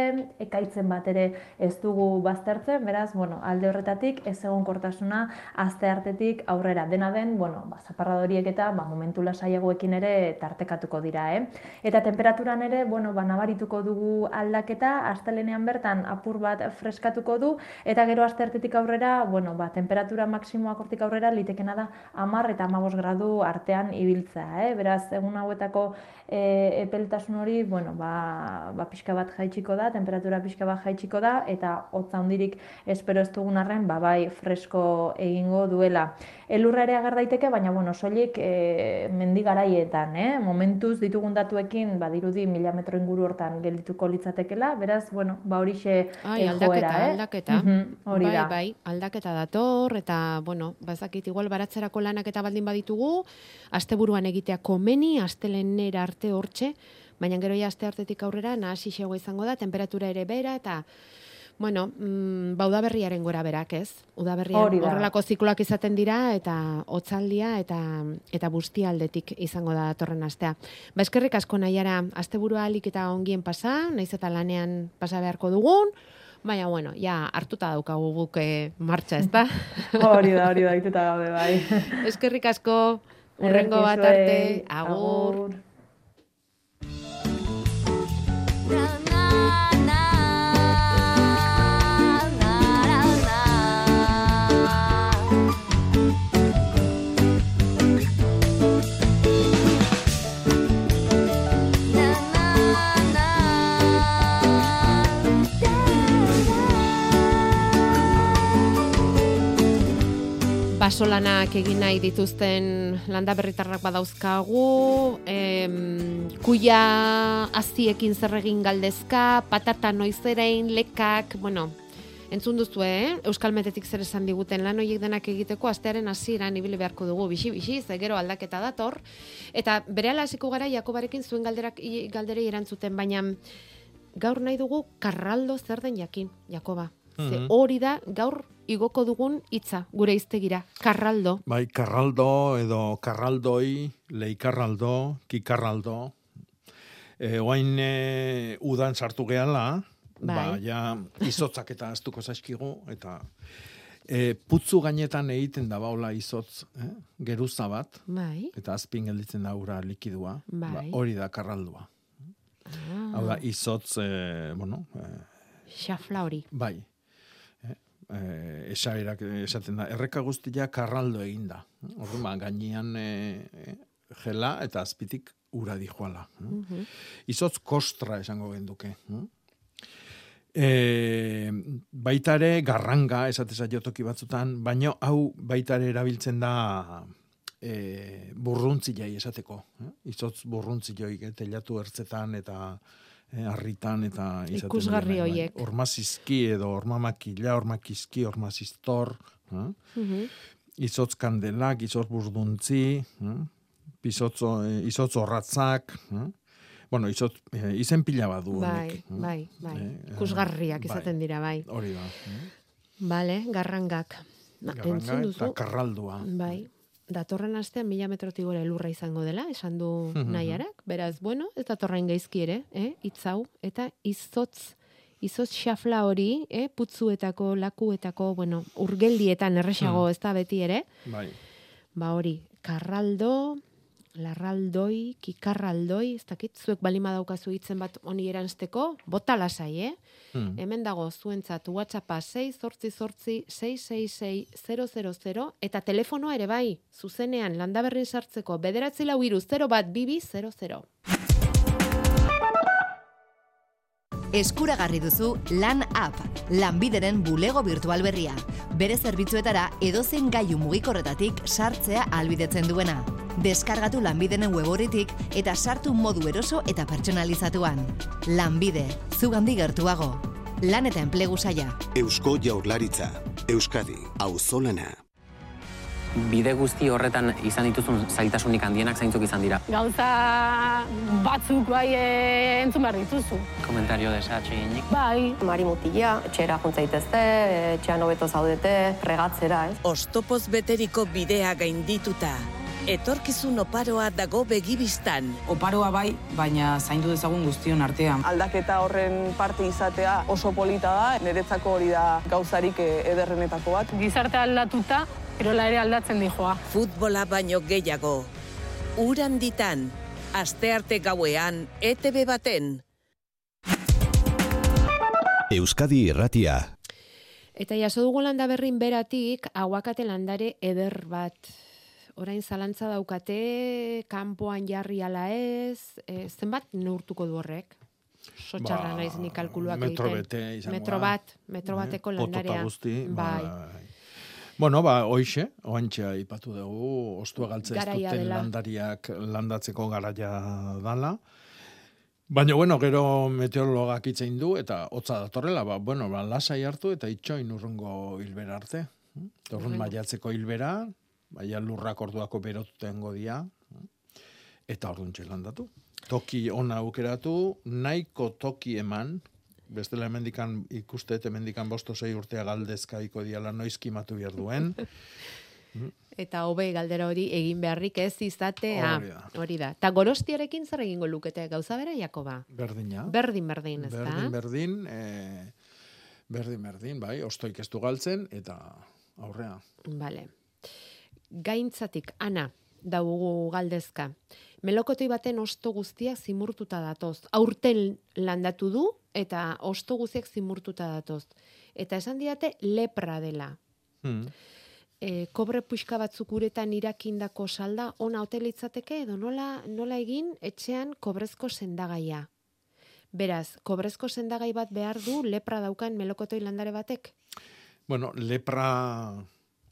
[SPEAKER 10] ekaitzen bat ere ez dugu baztertzen, beraz, bueno, alde horretatik ez egon kortasuna azte artetik aurrera. Dena den, bueno, ba, zaparradoriek eta ba, momentu lasaiagoekin ere tartekatuko dira, eh? Eta temperaturan ere, bueno, ba, nabarituko dugu aldaketa, astelenean bertan apur bat freskatuko du, eta gero aste artetik aurrera, bueno, ba, temperatura maksimoak hortik aurrera litekena da amar eta amabos gradu artean ibiltza, eh? Beraz, egun hauetako e, epeltasun hori, bueno, ba, ba pixka bat jaitsiko da, temperatura pixka bat jaitsiko da, eta hotza handirik espero ez dugun arren, ba, bai fresko egingo duela. Elurra ere agar daiteke, baina, bueno, soilik e, mendigaraietan, eh? momentuz ditugun datuekin, ba, dirudi mila metro inguru hortan geldituko litzatekela, beraz, bueno, ba, horixe
[SPEAKER 2] Ai, aldaketa,
[SPEAKER 10] eh?
[SPEAKER 2] aldaketa.
[SPEAKER 10] hori
[SPEAKER 2] bai,
[SPEAKER 10] da.
[SPEAKER 2] bai, aldaketa dator, eta, bueno, bazakit, igual baratzerako lanak eta baldin baditugu, asteburuan egitea komeni, astelenera arte hortxe, baina gero ja aste artetik aurrera, nahasi xegoa izango da, temperatura ere bera, eta, bueno, mm, ba, udaberriaren gora berak, ez? Udaberrian horrelako zikloak izaten dira, eta hotzaldia eta eta aldetik izango da datorren astea. Ba, eskerrik asko nahiara, asteburua alik eta ongien pasa, naiz eta lanean pasa beharko dugun, Baina, bueno, ja, hartuta daukagu guk eh, martxa, ez da?
[SPEAKER 10] Hori da, hori da, ituta gabe, bai.
[SPEAKER 2] Eskerrik asko, urrengo bat arte,
[SPEAKER 10] Ederki zuei,
[SPEAKER 2] agur. Basolanak egin nahi dituzten landa berritarrak badauzkagu, em, kuia aziekin zer egin galdezka, patata noizerein, lekak, bueno, entzun duzu, eh? Euskal Metetik zer esan diguten lan horiek denak egiteko astearen hasieran ibili beharko dugu, bixi, bixi, ze gero aldaketa dator. Eta bere hasiko gara Jakobarekin zuen galderak, galderei erantzuten, baina gaur nahi dugu karraldo zer den jakin, Jakoba. Ze
[SPEAKER 9] Mhm.
[SPEAKER 2] hori da gaur igoko dugun hitza gure hiztegira, karraldo.
[SPEAKER 9] Bai, karraldo edo karraldoi, leikarraldo, kikarraldo. E, oain e, udan sartu gehala, ba,
[SPEAKER 2] Bai.
[SPEAKER 9] ja, izotzak eta astuko zaizkigu, eta e, putzu gainetan egiten da baula izotz, eh? geruza bat,
[SPEAKER 2] Bai.
[SPEAKER 9] eta azpin gelditzen da ura likidua, ba,
[SPEAKER 2] Bai.
[SPEAKER 9] hori da karraldua.
[SPEAKER 2] Ah,
[SPEAKER 9] Hau da, izotz, e, bueno, e,
[SPEAKER 2] xafla hori.
[SPEAKER 9] bai? E, esaerak esaten da, erreka guztia karraldo egin da. Orduan, gainean e, e, gela eta azpitik ura dijoala.
[SPEAKER 2] Mhm.
[SPEAKER 9] Izotz kostra esango genduke. E, baita garranga esateza jotoki batzutan, baino hau baita ere erabiltzen da e, burruntzilei esateko. Eh? Izotz burruntziloi eh, telatu ertzetan eta eh, harritan eta izaten
[SPEAKER 2] Ikusgarri
[SPEAKER 9] direnak, bai.
[SPEAKER 2] horiek.
[SPEAKER 9] Ormazizki edo ormamakila, ormakizki, ormaziztor. Eh?
[SPEAKER 2] Mhm.
[SPEAKER 9] izotz kandelak, izotz burduntzi, eh? Bizotzo, eh, izotz horratzak, eh? bueno, izotz, eh, izen pila badu
[SPEAKER 2] Bai,
[SPEAKER 9] honek. eh?
[SPEAKER 2] bai, bai.
[SPEAKER 9] Eh,
[SPEAKER 2] Ikusgarriak
[SPEAKER 9] bai.
[SPEAKER 2] izaten dira, bai.
[SPEAKER 9] Hori da. eh?
[SPEAKER 2] Bale, garrangak. Na,
[SPEAKER 9] Garranga
[SPEAKER 2] entzun duzu?
[SPEAKER 9] eta karraldua.
[SPEAKER 2] Bai. Datorren astean mila metrotik gora elurra izango dela, esan du
[SPEAKER 9] Mhm.
[SPEAKER 2] nahiarak. Beraz, bueno, ez datorren gaizki ere, eh? itzau, eta izotz, izotz xafla hori, eh? putzuetako, lakuetako, bueno, urgeldietan erresago
[SPEAKER 9] Hmm.
[SPEAKER 2] ez da beti ere,
[SPEAKER 9] Bai.
[SPEAKER 2] ba hori, karraldo, larraldoi, kikarraldoi, ez dakit, zuek balima daukazu hitzen bat honi eranzteko, bota lasai, eh?
[SPEAKER 9] Hmm.
[SPEAKER 2] Hemen dago zuentzat WhatsAppa 6 zortzi zortzi 666 eta telefonoa ere bai, zuzenean landaberrin sartzeko bederatzi lau iru 0 bat bibi 00.
[SPEAKER 11] Eskuragarri duzu Lan App, lanbideren bulego virtual berria. Bere zerbitzuetara edozen gaiu mugikorretatik sartzea albidetzen duena. Deskargatu lanbidenen weboritik eta sartu modu eroso eta pertsonalizatuan. Lanbide, zugandi gertuago. Lan eta enplegu saia.
[SPEAKER 12] Eusko Jaurlaritza, Euskadi, Auzolana.
[SPEAKER 13] Bide guzti horretan izan dituzun zailtasunik handienak zaintzuk izan dira.
[SPEAKER 14] Gauza batzuk bai e, entzun behar dituzu.
[SPEAKER 13] Komentario desatxe ginik.
[SPEAKER 14] Bai.
[SPEAKER 15] Mari mutila, etxera juntzaitezte, etxean hobeto zaudete, fregatzera, ez?
[SPEAKER 16] Ostopoz beteriko bidea gaindituta. Etorkizun oparoa dago begibistan.
[SPEAKER 17] Oparoa bai, baina zaindu dezagun guztion artean.
[SPEAKER 18] Aldaketa horren parte izatea oso polita da, niretzako hori da gauzarik ederrenetako bat.
[SPEAKER 14] Gizarte aldatuta, erola ere aldatzen dijoa.
[SPEAKER 16] Futbola baino gehiago. Uran ditan, astearte gauean, ETV baten.
[SPEAKER 19] Euskadi Irratia.
[SPEAKER 2] Eta jaso dugu landa berrin beratik, aguakate landare eder bat. Orain zalantza daukate, kanpoan jarri ala ez, e, zenbat neurtuko du horrek? Sotxarra ba, naiz ni kalkuluak
[SPEAKER 9] metro Bete,
[SPEAKER 2] metro bat, metro bateko landarea.
[SPEAKER 9] Guzti,
[SPEAKER 2] bai.
[SPEAKER 9] bai. Bueno, ba, hoixe, oantxe ipatu dugu, ostua galtze ez duten landariak landatzeko garaia dala. Baina, bueno, gero meteorologak itzein du, eta hotza datorrela, ba, bueno, ba, lasai hartu eta itxoin urrungo hilbera arte. Urrun maiatzeko hilbera, baina lurrak orduako berotuten godia, eta orduan landatu. Toki ona aukeratu, nahiko toki eman, bestela hemendikan ikuste, hemendikan bosto zei urtea galdezkaiko diala noizkimatu behar duen.
[SPEAKER 2] Eta hobe galdera hori egin beharrik ez izatea. Hori da. Ta gorostiarekin zer egingo lukete gauza bera Jakoba?
[SPEAKER 9] Berdina.
[SPEAKER 2] Berdin berdin, ezta?
[SPEAKER 9] Berdin berdin, eh berdin berdin, bai, ostoik ez du galtzen eta aurrea.
[SPEAKER 2] Vale. Gaintzatik ana daugu galdezka. Melokotoi baten osto guztiak zimurtuta datoz. Aurten landatu du eta osto guztiak zimurtuta datoz. Eta esan diate lepra dela.
[SPEAKER 9] Hmm.
[SPEAKER 2] E, kobre puxka batzuk uretan irakindako salda ona hotelitzateke edo nola, nola egin etxean kobrezko sendagaia. Beraz, kobrezko sendagai bat behar du lepra daukan melokotoi landare batek?
[SPEAKER 9] Bueno, lepra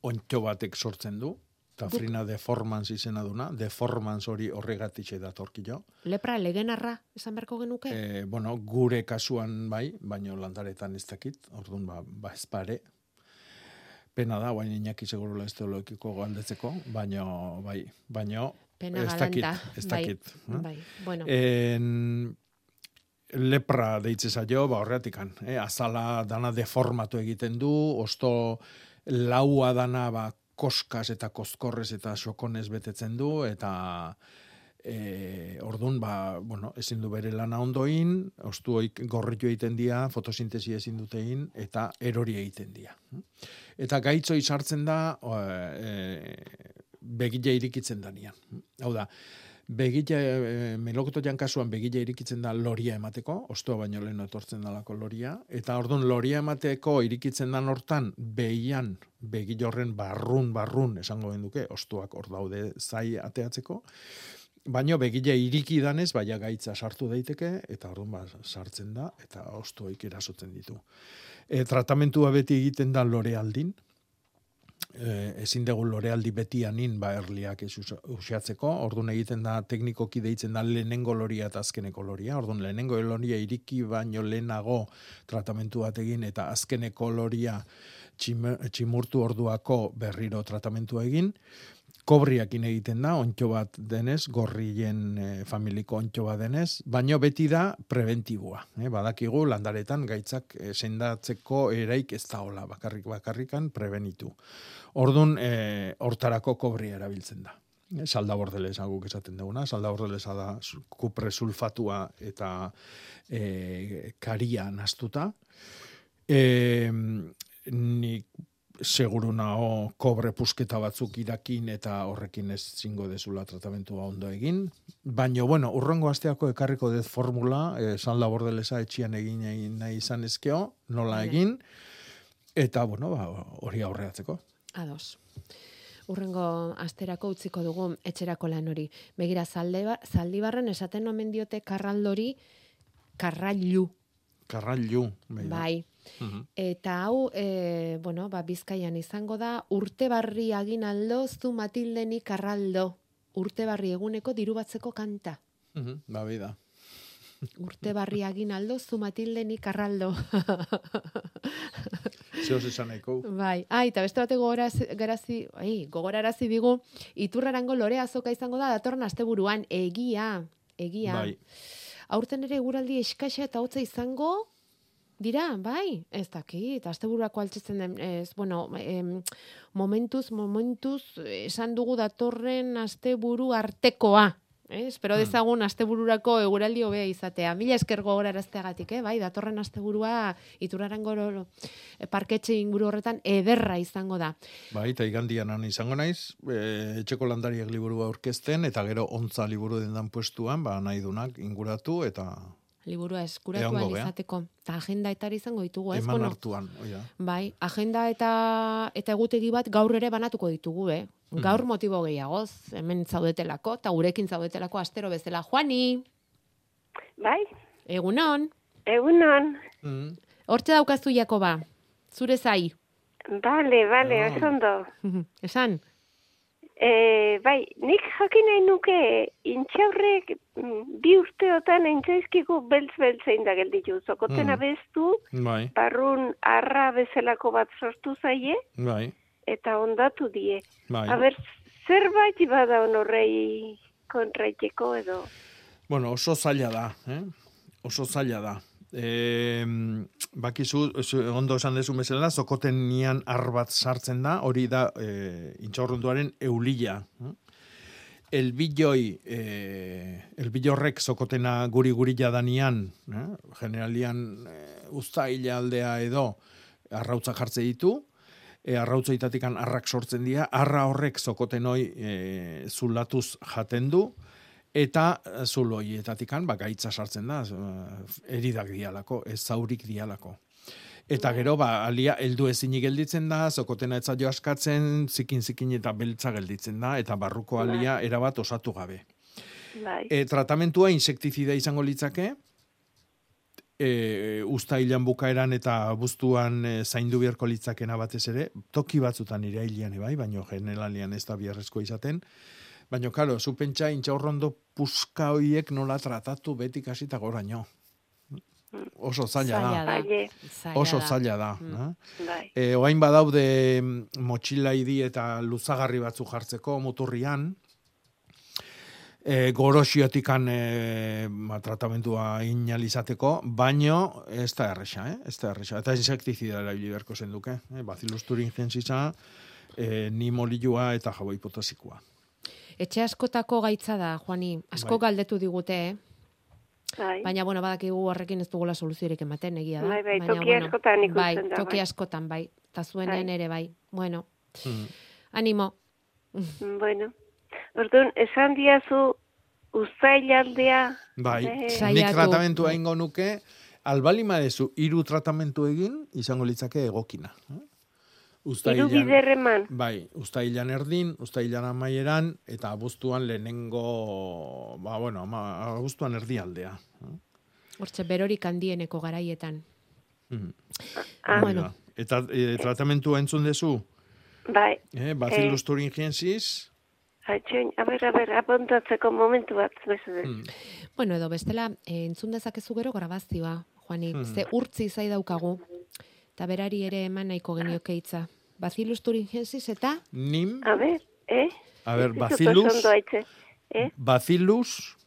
[SPEAKER 9] ontxo batek sortzen du, Tafrina deformans izena duna, deformans hori horregatik datorkio.
[SPEAKER 2] Lepra legenarra esan berko genuke?
[SPEAKER 9] E, bueno, gure kasuan bai, baino landaretan ez dakit, orduan ba, ba ez pare. Pena da, baina inaki seguro ez teologiko galdetzeko, baino, bai, baino,
[SPEAKER 2] Pena
[SPEAKER 9] ez dakit, ez
[SPEAKER 2] bai,
[SPEAKER 9] dakit.
[SPEAKER 2] Bai, bueno.
[SPEAKER 9] En, lepra deitze zaio, ba horretikan, eh? azala dana deformatu egiten du, osto laua dana ba, koskas eta koskorrez eta sokonez betetzen du, eta e, ordun ba, bueno, ezin du bere lana ondoin, ostu oik gorritu egiten dia, fotosintesi ezin dutein, eta erori egiten dia. Eta gaitzoi sartzen da, e, begila irikitzen da nian. Hau da, begila, e, melokotoian kasuan begila irikitzen da loria emateko, ostua baino lehen etortzen dalako loria, eta orduan loria emateko irikitzen dan hortan, behian, begil horren barrun, barrun, esango duke, ostuak hor daude zai ateatzeko, baino begile iriki danez, baina gaitza sartu daiteke, eta orduan ba, sartzen da, eta ostuak erasotzen ditu. E, tratamentua beti egiten da lore aldin, eh, ezin dugu lorealdi betianin ba erliak usatzeko, orduan egiten da teknikoki deitzen da lehenengo loria eta azkeneko loria, orduan lehenengo loria iriki baino lehenago tratamentu bat egin eta azkeneko loria tximurtu orduako berriro tratamentua egin, kobriakin egiten da, ontxo bat denez, gorrien e, familiko ontxo bat denez, baino beti da preventiboa. E, badakigu landaretan gaitzak e, sendatzeko eraik ez da bakarrik bakarrikan prebenitu. Ordun e, hortarako kobria erabiltzen da. Salda bordelez aguk esaten duguna, salda bordeleza da kupre sulfatua eta e, karia nastuta. E, nik seguru nao kobre pusketa batzuk irakin eta horrekin ez zingo dezula tratamentua ondo egin. Baina, bueno, urrengo asteako ekarriko dez formula, e, san labordeleza etxian egin nahi izan ezkeo, nola egin, eta, bueno, ba, hori aurreatzeko.
[SPEAKER 2] Ados. Urrengo asterako utziko dugu etxerako lan hori. Begira, zalde, zaldibarren esaten omen diote karraldori karrailu
[SPEAKER 9] Karrailu. Bai.
[SPEAKER 2] Bai.
[SPEAKER 9] Mhm.
[SPEAKER 2] Eta hau, e, bueno, ba, bizkaian izango da, urte barri aginaldo, zu Matildeni karraldo. Urte barri eguneko diru batzeko kanta.
[SPEAKER 9] Mhm, Ba, bai da.
[SPEAKER 2] Urte barri aginaldo, zu Matildeni karraldo.
[SPEAKER 9] Zehoz esan nahiko.
[SPEAKER 2] bai, ai, eta beste bate gogorazi, garazi, ai, gogorarazi digu, iturrarango lore azoka izango da datorren asteburuan, egia, egia.
[SPEAKER 9] Bai.
[SPEAKER 2] Aurten ere eguraldi eskaxa eta hotza izango, dira, bai, ez dakit, astebururako altzitzen den, ez, bueno, em, momentuz, momentuz, esan dugu datorren asteburu artekoa, Eh, espero dezagun astebururako eguraldi hobea izatea. Mila esker gogorarazteagatik, eh? bai, datorren asteburua Iturrarango parketxe inguru horretan ederra izango da.
[SPEAKER 9] Bai, eta igandian han izango naiz, e, etxeko landariak liburua aurkezten, eta gero ontza liburu dendan puestuan, ba, nahi dunak inguratu, eta
[SPEAKER 2] Liburua eskuratu
[SPEAKER 9] Egongo
[SPEAKER 2] ahal
[SPEAKER 9] gea.
[SPEAKER 2] izateko. Eta agenda etari izango ditugu, ez?
[SPEAKER 9] eman
[SPEAKER 2] Bueno,
[SPEAKER 9] hartuan. Oia.
[SPEAKER 2] Bai, agenda eta eta egutegi bat gaur ere banatuko ditugu, eh? Gaur motibo gehiagoz, hemen zaudetelako, eta gurekin zaudetelako astero bezala. Juani,
[SPEAKER 20] Bai,
[SPEAKER 2] egunon,
[SPEAKER 20] egunon.
[SPEAKER 9] Mm.
[SPEAKER 2] hortze daukazu Jakoba, zure zai.
[SPEAKER 20] Bale, bale,
[SPEAKER 2] Ah.
[SPEAKER 20] oso ondo.
[SPEAKER 2] Esan,
[SPEAKER 20] E, bai, nik jakin nahi nuke intxaurrek mm, bi urteotan entzaizkigu beltz-beltzein da gelditu. Zokoten
[SPEAKER 9] Mm.
[SPEAKER 20] abestu,
[SPEAKER 9] Bai,
[SPEAKER 20] barrun arra bezalako bat sortu zaie,
[SPEAKER 9] bai,
[SPEAKER 20] eta ondatu die.
[SPEAKER 9] bai.
[SPEAKER 20] Aber, zerbait bada honorrei kontraiteko edo.
[SPEAKER 9] Bueno, oso zaila da, eh? Oso zaila da. E, bakizu, zu- ondo esan dezu bezala, zokoten nian arbat sartzen da, hori da e, intxaurrunduaren eulila. Elbilloi, e, elbillorrek zokotena guri guri jadanian, eh? generalian e, uztaila aldea edo arrautza jartze ditu, e, arrautzaitatikan arrak sortzen dira, arra horrek zokoten hoi e, zulatuz jaten du, eta eh, zulo hietatikan ba, gaitza sartzen da, eh, eridak dialako, ez zaurik dialako. Eta gero, ba, alia, heldu ezinik gelditzen da, zokotena etza jo askatzen, zikin zikin eta beltza gelditzen da, eta barruko alia erabat osatu gabe.
[SPEAKER 20] Bai.
[SPEAKER 9] E, tratamentua insektizida izango litzake, e, ustailan bukaeran eta buztuan e, zaindu beharko litzakena batez ere, toki batzutan irailean bai, baino generalian ez da biharrezko izaten, baino karo, zu pentsa intxaurrondo puska hoiek nola tratatu betik hasita goraino. Oso zaila da. Oso zaila da.
[SPEAKER 2] Mm.
[SPEAKER 9] eh?
[SPEAKER 20] Bai.
[SPEAKER 9] E, oain badaude mm, motxilaidi eta luzagarri batzu jartzeko muturrian, e, goroxiotikan e, ma, tratamentua inalizateko, baino ez da erresa, eh? ez da erresa. Eta insektizida erabili beharko zenduke. Eh? Bacillus thuringiensisa, e, nimolilua eta jaboi potasikoa.
[SPEAKER 2] Etxe askotako gaitza da, Juani, asko
[SPEAKER 9] Bai.
[SPEAKER 2] galdetu digute, eh?
[SPEAKER 20] Bai.
[SPEAKER 2] Baina, bueno, badakigu horrekin ez dugula soluziorik ematen, egia da.
[SPEAKER 20] Bai, bai,
[SPEAKER 2] Baina,
[SPEAKER 20] toki askotan ikusten
[SPEAKER 2] bai,
[SPEAKER 20] da,
[SPEAKER 2] toki
[SPEAKER 20] bai.
[SPEAKER 2] askotan, bai. Eta zuenean
[SPEAKER 20] Bai.
[SPEAKER 2] ere, bai. Bueno,
[SPEAKER 9] Mm.
[SPEAKER 2] animo.
[SPEAKER 20] Bueno, orduan, esan diazu uztailaldea.
[SPEAKER 9] Bai,
[SPEAKER 20] Eh,
[SPEAKER 9] nik
[SPEAKER 2] Saiatu.
[SPEAKER 9] tratamentua ingo nuke, albalima dezu, hiru tratamentu egin, izango litzake egokina. Eh?
[SPEAKER 20] Hiru bider eman.
[SPEAKER 9] Bai, ustailan erdin, ustailan amaieran, eta abuztuan lehenengo, ba, bueno, ama, abuztuan erdialdea.
[SPEAKER 2] Hortxe, berorik handieneko garaietan.
[SPEAKER 9] Mhm.
[SPEAKER 20] Ah.
[SPEAKER 9] Hori da. Eta e, tratamentua entzun dezu,
[SPEAKER 20] Bai.
[SPEAKER 9] eh? Bacillus thuringiensis,
[SPEAKER 20] Atxoin, a ber, a ber, apuntatzeko momentu bat, bezala.
[SPEAKER 9] Mm.
[SPEAKER 2] Bueno, edo bestela, eh, entzun dezakezu gero grabazioa, Juani.
[SPEAKER 9] Hmm.
[SPEAKER 2] Ze urtzi zai daukagu. Eta berari ere eman nahiko genioke hitza. Bacillus thuringiensis eta?
[SPEAKER 9] Nim,
[SPEAKER 20] A ber, eh?
[SPEAKER 9] a ber, bacillus.
[SPEAKER 20] Eh?
[SPEAKER 9] bacillus,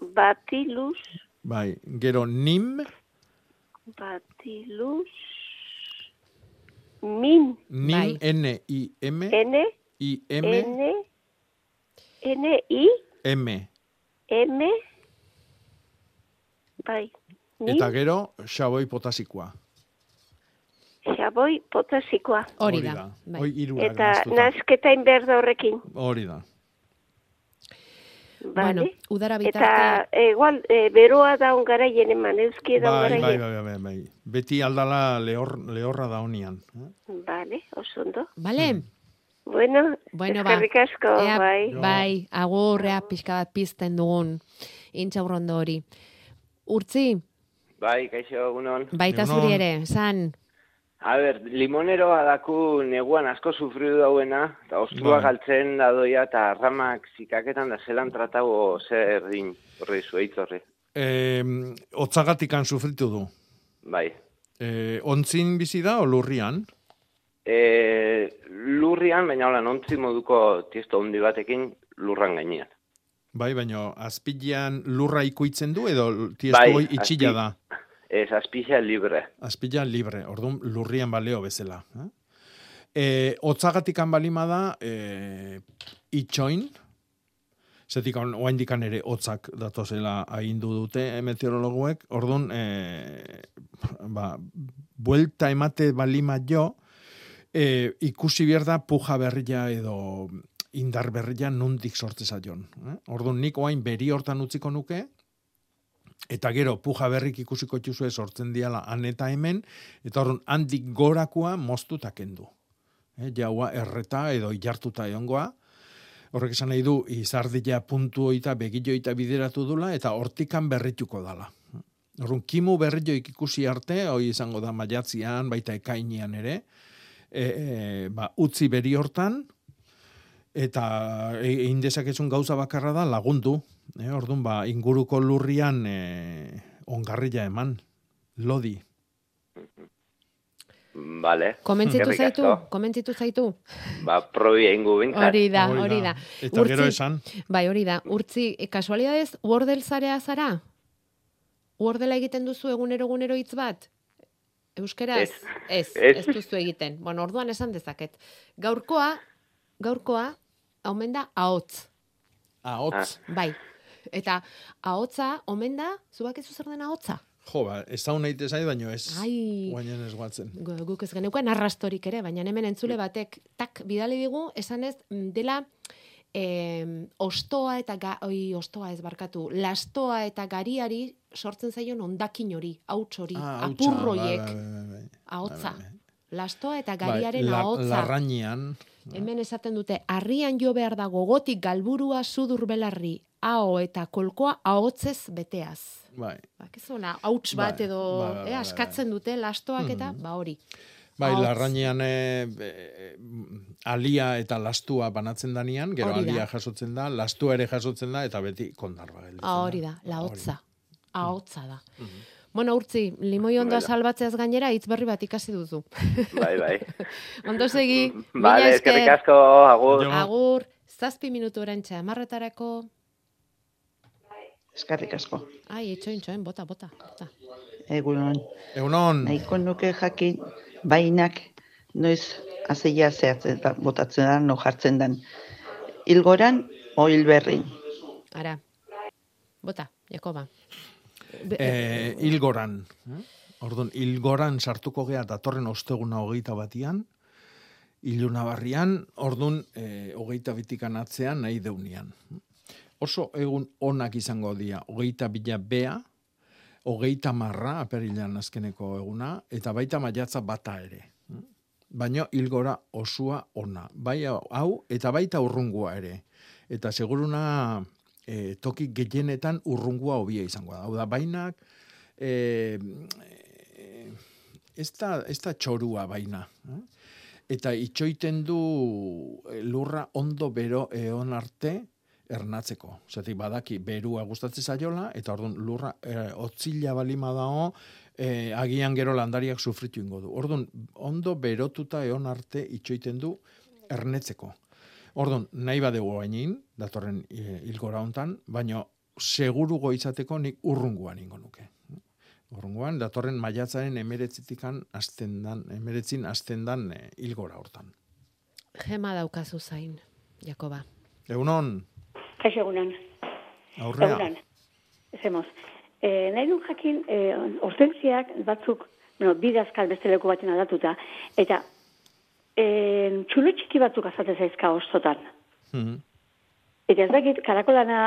[SPEAKER 20] Batilus,
[SPEAKER 9] bai, gero nim,
[SPEAKER 20] batilus, min,
[SPEAKER 9] nim,
[SPEAKER 2] Bai.
[SPEAKER 9] N-I-M,
[SPEAKER 20] N,
[SPEAKER 9] I-M,
[SPEAKER 20] N, N, I,
[SPEAKER 9] M.
[SPEAKER 20] M, bai, ni,
[SPEAKER 9] Eta gero, xaboi potasikoa.
[SPEAKER 20] Xaboi potasikoa.
[SPEAKER 2] hori da. Bai.
[SPEAKER 9] Hoi hirurak
[SPEAKER 20] Eta
[SPEAKER 9] nahastuta.
[SPEAKER 20] nasketain behar da horrekin.
[SPEAKER 9] Hori da.
[SPEAKER 2] Bueno,
[SPEAKER 20] Bale.
[SPEAKER 2] udara
[SPEAKER 20] Eta,
[SPEAKER 2] bitarte,
[SPEAKER 20] e, igual, e, beroa da ongaraien eman, euskie da
[SPEAKER 9] Bai, bai,
[SPEAKER 20] ongaraien.
[SPEAKER 9] bai, bai, bai. Beti aldala lehor, lehorra da honian. eh?
[SPEAKER 20] Bale, oso ondo.
[SPEAKER 2] bale?
[SPEAKER 20] Bueno,
[SPEAKER 2] Bueno, ba.
[SPEAKER 20] eskerrik asko,
[SPEAKER 2] Ea,
[SPEAKER 20] bai.
[SPEAKER 2] Bai, agurrea pixka bat pizten dugun intxaurrondo hori. Urtzi,
[SPEAKER 21] Bai, kaixo, egunon.
[SPEAKER 2] Baita zuri ere, san.
[SPEAKER 21] A ber, limoneroa daku neguan asko sufridu dauena, eta ostua
[SPEAKER 9] Bai.
[SPEAKER 21] galtzen da doia, eta ramak zikaketan da zelan tratago zer din, horri zueitz horri.
[SPEAKER 9] Eh, otzagatikan sufritu du.
[SPEAKER 21] Bai.
[SPEAKER 9] Eh, ontzin bizi da o lurrian?
[SPEAKER 21] E, lurrian, baina hola, nontzi moduko tiesto handi batekin lurran gainean.
[SPEAKER 9] Bai, baina azpilean lurra ikuitzen du edo tiesto
[SPEAKER 21] Bai,
[SPEAKER 9] itxila
[SPEAKER 21] azpi-
[SPEAKER 9] da?
[SPEAKER 21] Ez, azpizia libre.
[SPEAKER 9] Azpilean libre, orduan lurrian baleo bezala. Eh? E, otzagatikan balima da, e, itxoin, zetik oain dikan ere hotzak datozela agindu dute eh, meteorologuek, orduan, e, ba, buelta emate balima jo, e, ikusi behar puja berria edo indar berria nundik sortze zaion. Eh? Orduan, nik oain beri hortan utziko nuke, eta gero puja berrik ikusiko txuzue sortzen diala han eta hemen, eta orduan handik gorakoa moztuta kendu. Eh, jaua erreta edo ilartuta egongoa, horrek esan nahi du izardila puntu oita begillo oita bideratu dula, eta hortikan berrituko dala. Orduan, kimu berrioik ikusi arte, hoi izango da maiatzian, baita ekainian ere, e, e, ba, utzi beri hortan, eta e, egin dezakezun gauza bakarra da lagundu. E, orduan, ba, inguruko lurrian e, ongarria eman, lodi.
[SPEAKER 21] Vale.
[SPEAKER 2] Komentzitu zaitu, komentzitu zaitu.
[SPEAKER 21] Ba, probi egingo bintzat.
[SPEAKER 2] Hori da, hori da.
[SPEAKER 9] Eta gero esan?
[SPEAKER 2] Bai, hori da. Urtzi, e, kasualidadez, Wordel zarea zara? Wordela egiten duzu egunero egunero hitz bat? Euskeraz?
[SPEAKER 21] Ez.
[SPEAKER 2] Ez,
[SPEAKER 21] Ez.
[SPEAKER 2] ez duzu egiten. Bueno, orduan esan dezaket. Gaurkoa, gaurkoa, omen da ahotz.
[SPEAKER 9] Ahotz.
[SPEAKER 2] Bai. Eta ahotza, omen da, zubak ez zer den ahotza?
[SPEAKER 9] Jo, ba, ez da unaite zai, baino ez.
[SPEAKER 2] Ai.
[SPEAKER 9] Guainen ez guatzen.
[SPEAKER 2] Gu- guk ez geneukan arrastorik ere, baina hemen entzule batek tak bidali digu esanez mm, dela eh, ostoa eta ga, oi, ostoa ez barkatu, lastoa eta gariari sortzen zaion ondakin hori, hauts hori,
[SPEAKER 9] Ah,
[SPEAKER 2] apurroiek, ahotza. Lastoa eta
[SPEAKER 9] Bai,
[SPEAKER 2] gariaren
[SPEAKER 9] la-
[SPEAKER 2] ahotza.
[SPEAKER 9] Larrañean,
[SPEAKER 2] Hemen esaten dute, harrian jo behar da gogotik galburua sudur belarri, ao eta kolkoa ahotzez beteaz.
[SPEAKER 9] bai.
[SPEAKER 2] Bakizuna, hauts bat
[SPEAKER 9] Bai,
[SPEAKER 2] edo
[SPEAKER 9] bai, bai,
[SPEAKER 2] eh,
[SPEAKER 9] bai,
[SPEAKER 2] askatzen dute lastoak eta, ba hori.
[SPEAKER 9] Bai,
[SPEAKER 2] Ahots.
[SPEAKER 9] larrañean e, e, alia eta lastua banatzen danean, gero
[SPEAKER 2] da.
[SPEAKER 9] alia jasotzen da, lastua ere jasotzen da, eta beti kondarba gelditzen
[SPEAKER 2] Ah,
[SPEAKER 9] da.
[SPEAKER 2] hori da, la hotza. Ahotza da.
[SPEAKER 9] Mhm.
[SPEAKER 2] Bueno, urtzi, limoi ondoa salbatzeaz gainera hitz berri bat ikasi duzu.
[SPEAKER 21] Bai, bai.
[SPEAKER 2] Ondo segi, mila
[SPEAKER 21] Vale,
[SPEAKER 2] esker.
[SPEAKER 21] eskerrik asko, agur.
[SPEAKER 2] Agur, zazpi minutu orantxa, amarretarako.
[SPEAKER 22] Eskarrik asko.
[SPEAKER 2] Ai, itxoin, txoin, bota, bota. bota.
[SPEAKER 22] Egunon.
[SPEAKER 9] Egunon.
[SPEAKER 22] Nahiko nuke jakin bainak noiz azeia zehatzen da, botatzen da, no jartzen dan. Ilgoran o hilberrin.
[SPEAKER 2] Ara, bota, Jakoba.
[SPEAKER 9] E, ilgoran. eh? Orduan, ilgoran sartuko gea datorren osteguna hogeita batian, iluna barrian, orduan, e, hogeita bitikan atzean nahi deunian. Oso egun onak izango dira, hogeita bila bea, hogeita marra, aperilan azkeneko eguna, eta baita maiatza bata ere. Baina ilgora osua ona. Bai hau, eta baita urrungua ere. Eta seguruna e, toki gehienetan urrungua hobia izango da. Hau da, bainak, e, e, ez, da, ez da txorua baina. eh? Eta itxoiten du e, lurra ondo bero eon arte ernatzeko. Zatik badaki berua gustatzen zaiola, eta orduan lurra e, otzila balima dao, e, agian gero landariak sufritu ingo du. Orduan, ondo berotuta eon arte itxoiten du ernetzeko. Orduan, nahi badegu gainin, datorren e, hilgora hontan, baina segurugo izateko nik urrunguan ingo nuke. Urrunguan, datorren maiatzaren emeretzitikan azten dan, emeretzin azten dan e, hilgora hortan.
[SPEAKER 2] Gema daukazu zain, Jakoba.
[SPEAKER 9] Egunon,
[SPEAKER 23] Kaixo egunan.
[SPEAKER 9] aurrea.
[SPEAKER 23] Egunan. Zemoz. E, nahi duen jakin, e, hortentziak batzuk, bueno, bidazkal beste leku baten aldatuta, eta e, txulo txiki batzuk azaten zaizka ostotan.
[SPEAKER 9] Mhm.
[SPEAKER 23] Eta ez dakit, karakolana,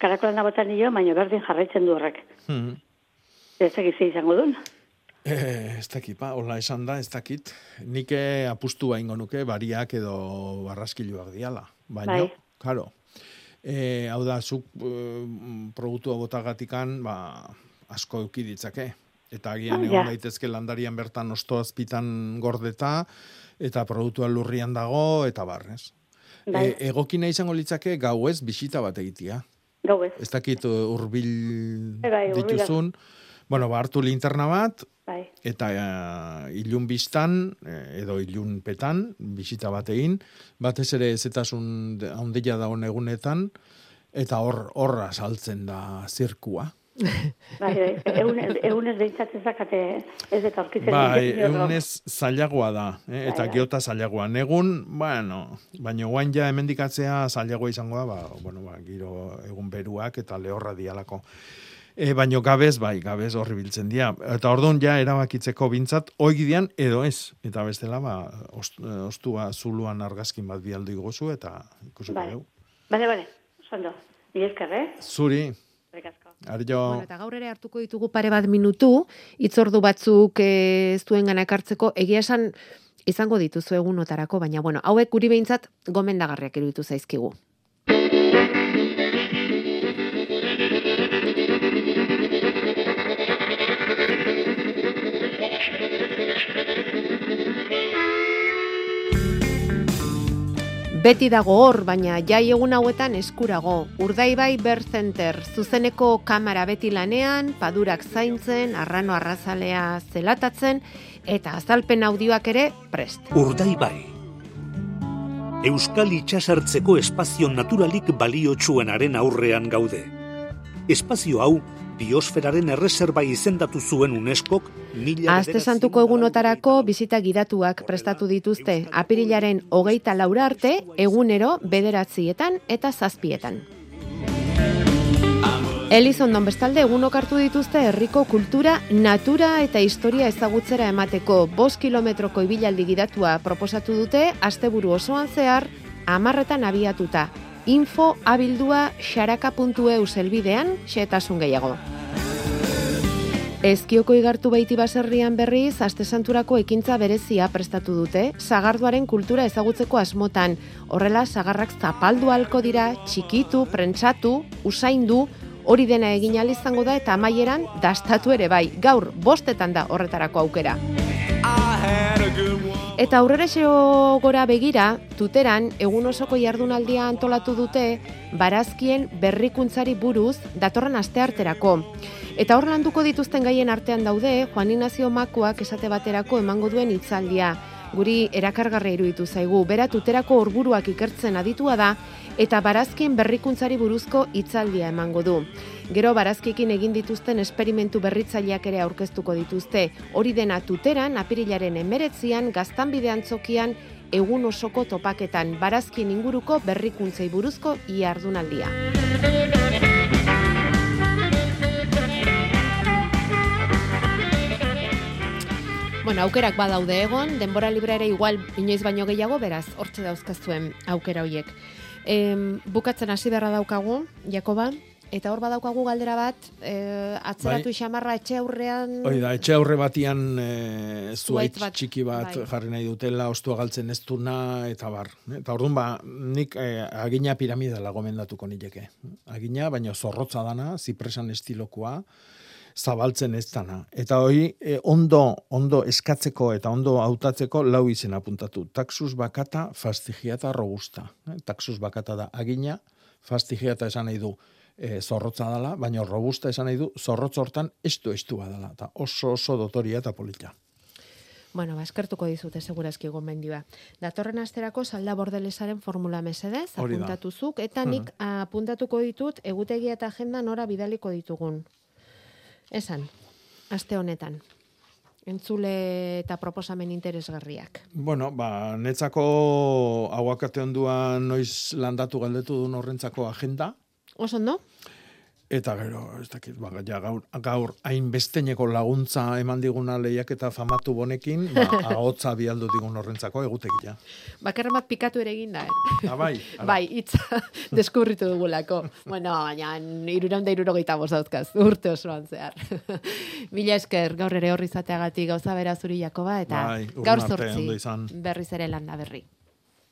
[SPEAKER 23] karakolana botan nio, baina berdin jarraitzen du horrek.
[SPEAKER 9] Mhm.
[SPEAKER 23] Ez dakit ze izango duen.
[SPEAKER 9] Eh, ez dakit, pa, hola esan da, ez dakit. Nik eh, apustu ingo nuke, bariak edo barraskiluak diala. Baina,
[SPEAKER 23] Bai.
[SPEAKER 9] karo, e, hau da, zuk e, produktua botagatikan, ba, asko euki ditzake. Eta agian
[SPEAKER 23] Ah,
[SPEAKER 9] egon daitezke landarian bertan osto azpitan gordeta, eta produktua lurrian dago, eta barrez.
[SPEAKER 23] Bai.
[SPEAKER 9] E, egokina izango litzake gauez bisita bat egitea.
[SPEAKER 23] Gau ez.
[SPEAKER 9] Dakit uh, hurbil
[SPEAKER 23] Bai, bai,
[SPEAKER 9] dituzun. Bueno, ba, hartu linterna bat,
[SPEAKER 23] Bai.
[SPEAKER 9] eta uh, ilun biztan, eh, edo ilun petan, bisita bat egin, batez ere ezetasun de- handia dagoen egunetan, eta hor horra saltzen da zirkua.
[SPEAKER 23] Bai, bai. Egunez, egunez behintzat ez dakate ez eta aurkitzen.
[SPEAKER 9] Bai, egunez zailagoa da, eh? eta
[SPEAKER 23] Bai, bai.
[SPEAKER 9] geota zailagoa. Negun, bueno, baina guain ja hemendikatzea zailagoa izango da, ba, bueno, ba, giro egun beruak eta lehorra dialako. E, baino gabez, bai, gabez horri biltzen dira. Eta orduan ja erabakitzeko bintzat, oigidian edo ez. Eta bestela, ba, ost, ostua zuluan argazkin bat bialdu igozu, eta ikusiko
[SPEAKER 23] Bai.
[SPEAKER 9] dugu.
[SPEAKER 23] Bale, bale. Ondo. Ni esker, eh?
[SPEAKER 9] Zuri, arjo...
[SPEAKER 2] Bueno, eta gaur ere hartuko ditugu pare bat minutu, itzordu batzuk eh, ez duen gana ekartzeko, egia esan izango dituzu egunotarako, baina bueno, hauek guri behintzat gomendagarriak iruditu zaizkigu. Beti dago hor, baina jai egun hauetan eskurago. Urdaibai Bear Center, zuzeneko kamera beti lanean, padurak zaintzen, arrano arrazalea zelatatzen, eta azalpen audioak ere prest.
[SPEAKER 24] Urdaibai. Euskal itxasartzeko espazio naturalik baliotsuenaren aurrean gaude. Espazio hau, biosferaren erreserba izendatu zuen UNESCOk mila
[SPEAKER 2] Aste santuko egunotarako bizita gidatuak prestatu dituzte, apirilaren hogeita laura arte, egunero bederatzietan eta zazpietan. Elizondon bestalde egunok hartu dituzte herriko kultura, natura eta historia ezagutzera emateko bost kilometroko ibilaldi gidatua proposatu dute asteburu osoan zehar amarretan abiatuta. Info abildua xaraka.eu zelbidean xetasun gehiago. Ezkioko igartu baiti baserrian berriz, aste santurako ekintza berezia prestatu dute, sagarduaren kultura ezagutzeko asmotan. Horrela, sagarrak zapaldu halko dira, txikitu, prentsatu, usaindu, hori dena egin izango da eta amaieran dastatu ere bai. Gaur, bostetan da horretarako aukera. Eta aurrera gora begira, tuteran, egun osoko jardunaldia antolatu dute, barazkien berrikuntzari buruz datorren astearterako. Eta hor landuko dituzten gaien artean daude, Juan Ignacio Makuak esate baterako emango duen hitzaldia. Guri erakargarra iruditu zaigu, bera tuterako orburuak ikertzen aditua da, eta barazkien berrikuntzari buruzko hitzaldia emango du. Gero barazkiekin egin dituzten esperimentu berritzaileak ere aurkeztuko dituzte. Hori dena tuteran, apirilaren emeretzian, gaztanbide antzokian, egun osoko topaketan, barazkien inguruko berrikuntzei buruzko iardunaldia. Bueno, aukerak badaude egon, denbora libre ere igual inoiz baino gehiago, beraz, hortze dauzkazuen aukera hoiek. Em, bukatzen hasi beharra daukagu, Jakoba, eta hor badaukagu galdera bat, eh, atzeratu
[SPEAKER 9] Bai.
[SPEAKER 2] xamarra etxe aurrean...
[SPEAKER 9] Hoi da, etxe aurre batian e, zuait
[SPEAKER 2] Zuhaitz bat,
[SPEAKER 9] txiki bat
[SPEAKER 2] bai.
[SPEAKER 9] jarri nahi dutela, ostua galtzen ez duna, eta bar. Eta orduan ba, nik e, agina piramidala gomendatuko nileke. Agina, baina zorrotza dana, zipresan estilokoa, zabaltzen ez dana. Eta hoi, e, ondo, ondo eskatzeko eta ondo hautatzeko lau izen apuntatu. Taxus bakata, fastigiata, robusta. Eh, Taxus bakata da agina, fastigiata esan nahi du e, zorrotza dela, baina robusta esan nahi du zorrotz hortan estu estua dela. Eta oso oso dotoria eta polita.
[SPEAKER 2] Bueno, ba, eskertuko dizute segurazki gomendioa. Datorren asterako salda bordelesaren formula mesedez, apuntatuzuk, eta nik apuntatuko ditut egutegia eta agenda nora bidaliko ditugun. Esan, aste honetan. Entzule eta proposamen interesgarriak.
[SPEAKER 9] Bueno, ba, netzako aguakate onduan noiz landatu galdetu duen horrentzako agenda,
[SPEAKER 2] Oso ondo?
[SPEAKER 9] Eta gero, ez dakit, ba, ja, gaur, gaur hainbesteneko laguntza eman diguna lehiak eta famatu bonekin, ba, ahotza bialdu digun horrentzako egutegia.
[SPEAKER 2] Bakarren bat pikatu ere egin da, eh?
[SPEAKER 9] Ah, bai,
[SPEAKER 2] bai, hitza deskubritu dugulako. bueno, baina irureun da irurogeita bost dauzkaz, urte osoan zehar. Mila esker, gaur ere horri izateagatik gauza bera zuri Jakoba, eta
[SPEAKER 9] Bai,
[SPEAKER 2] gaur
[SPEAKER 9] izan.
[SPEAKER 2] berriz ere landa berri.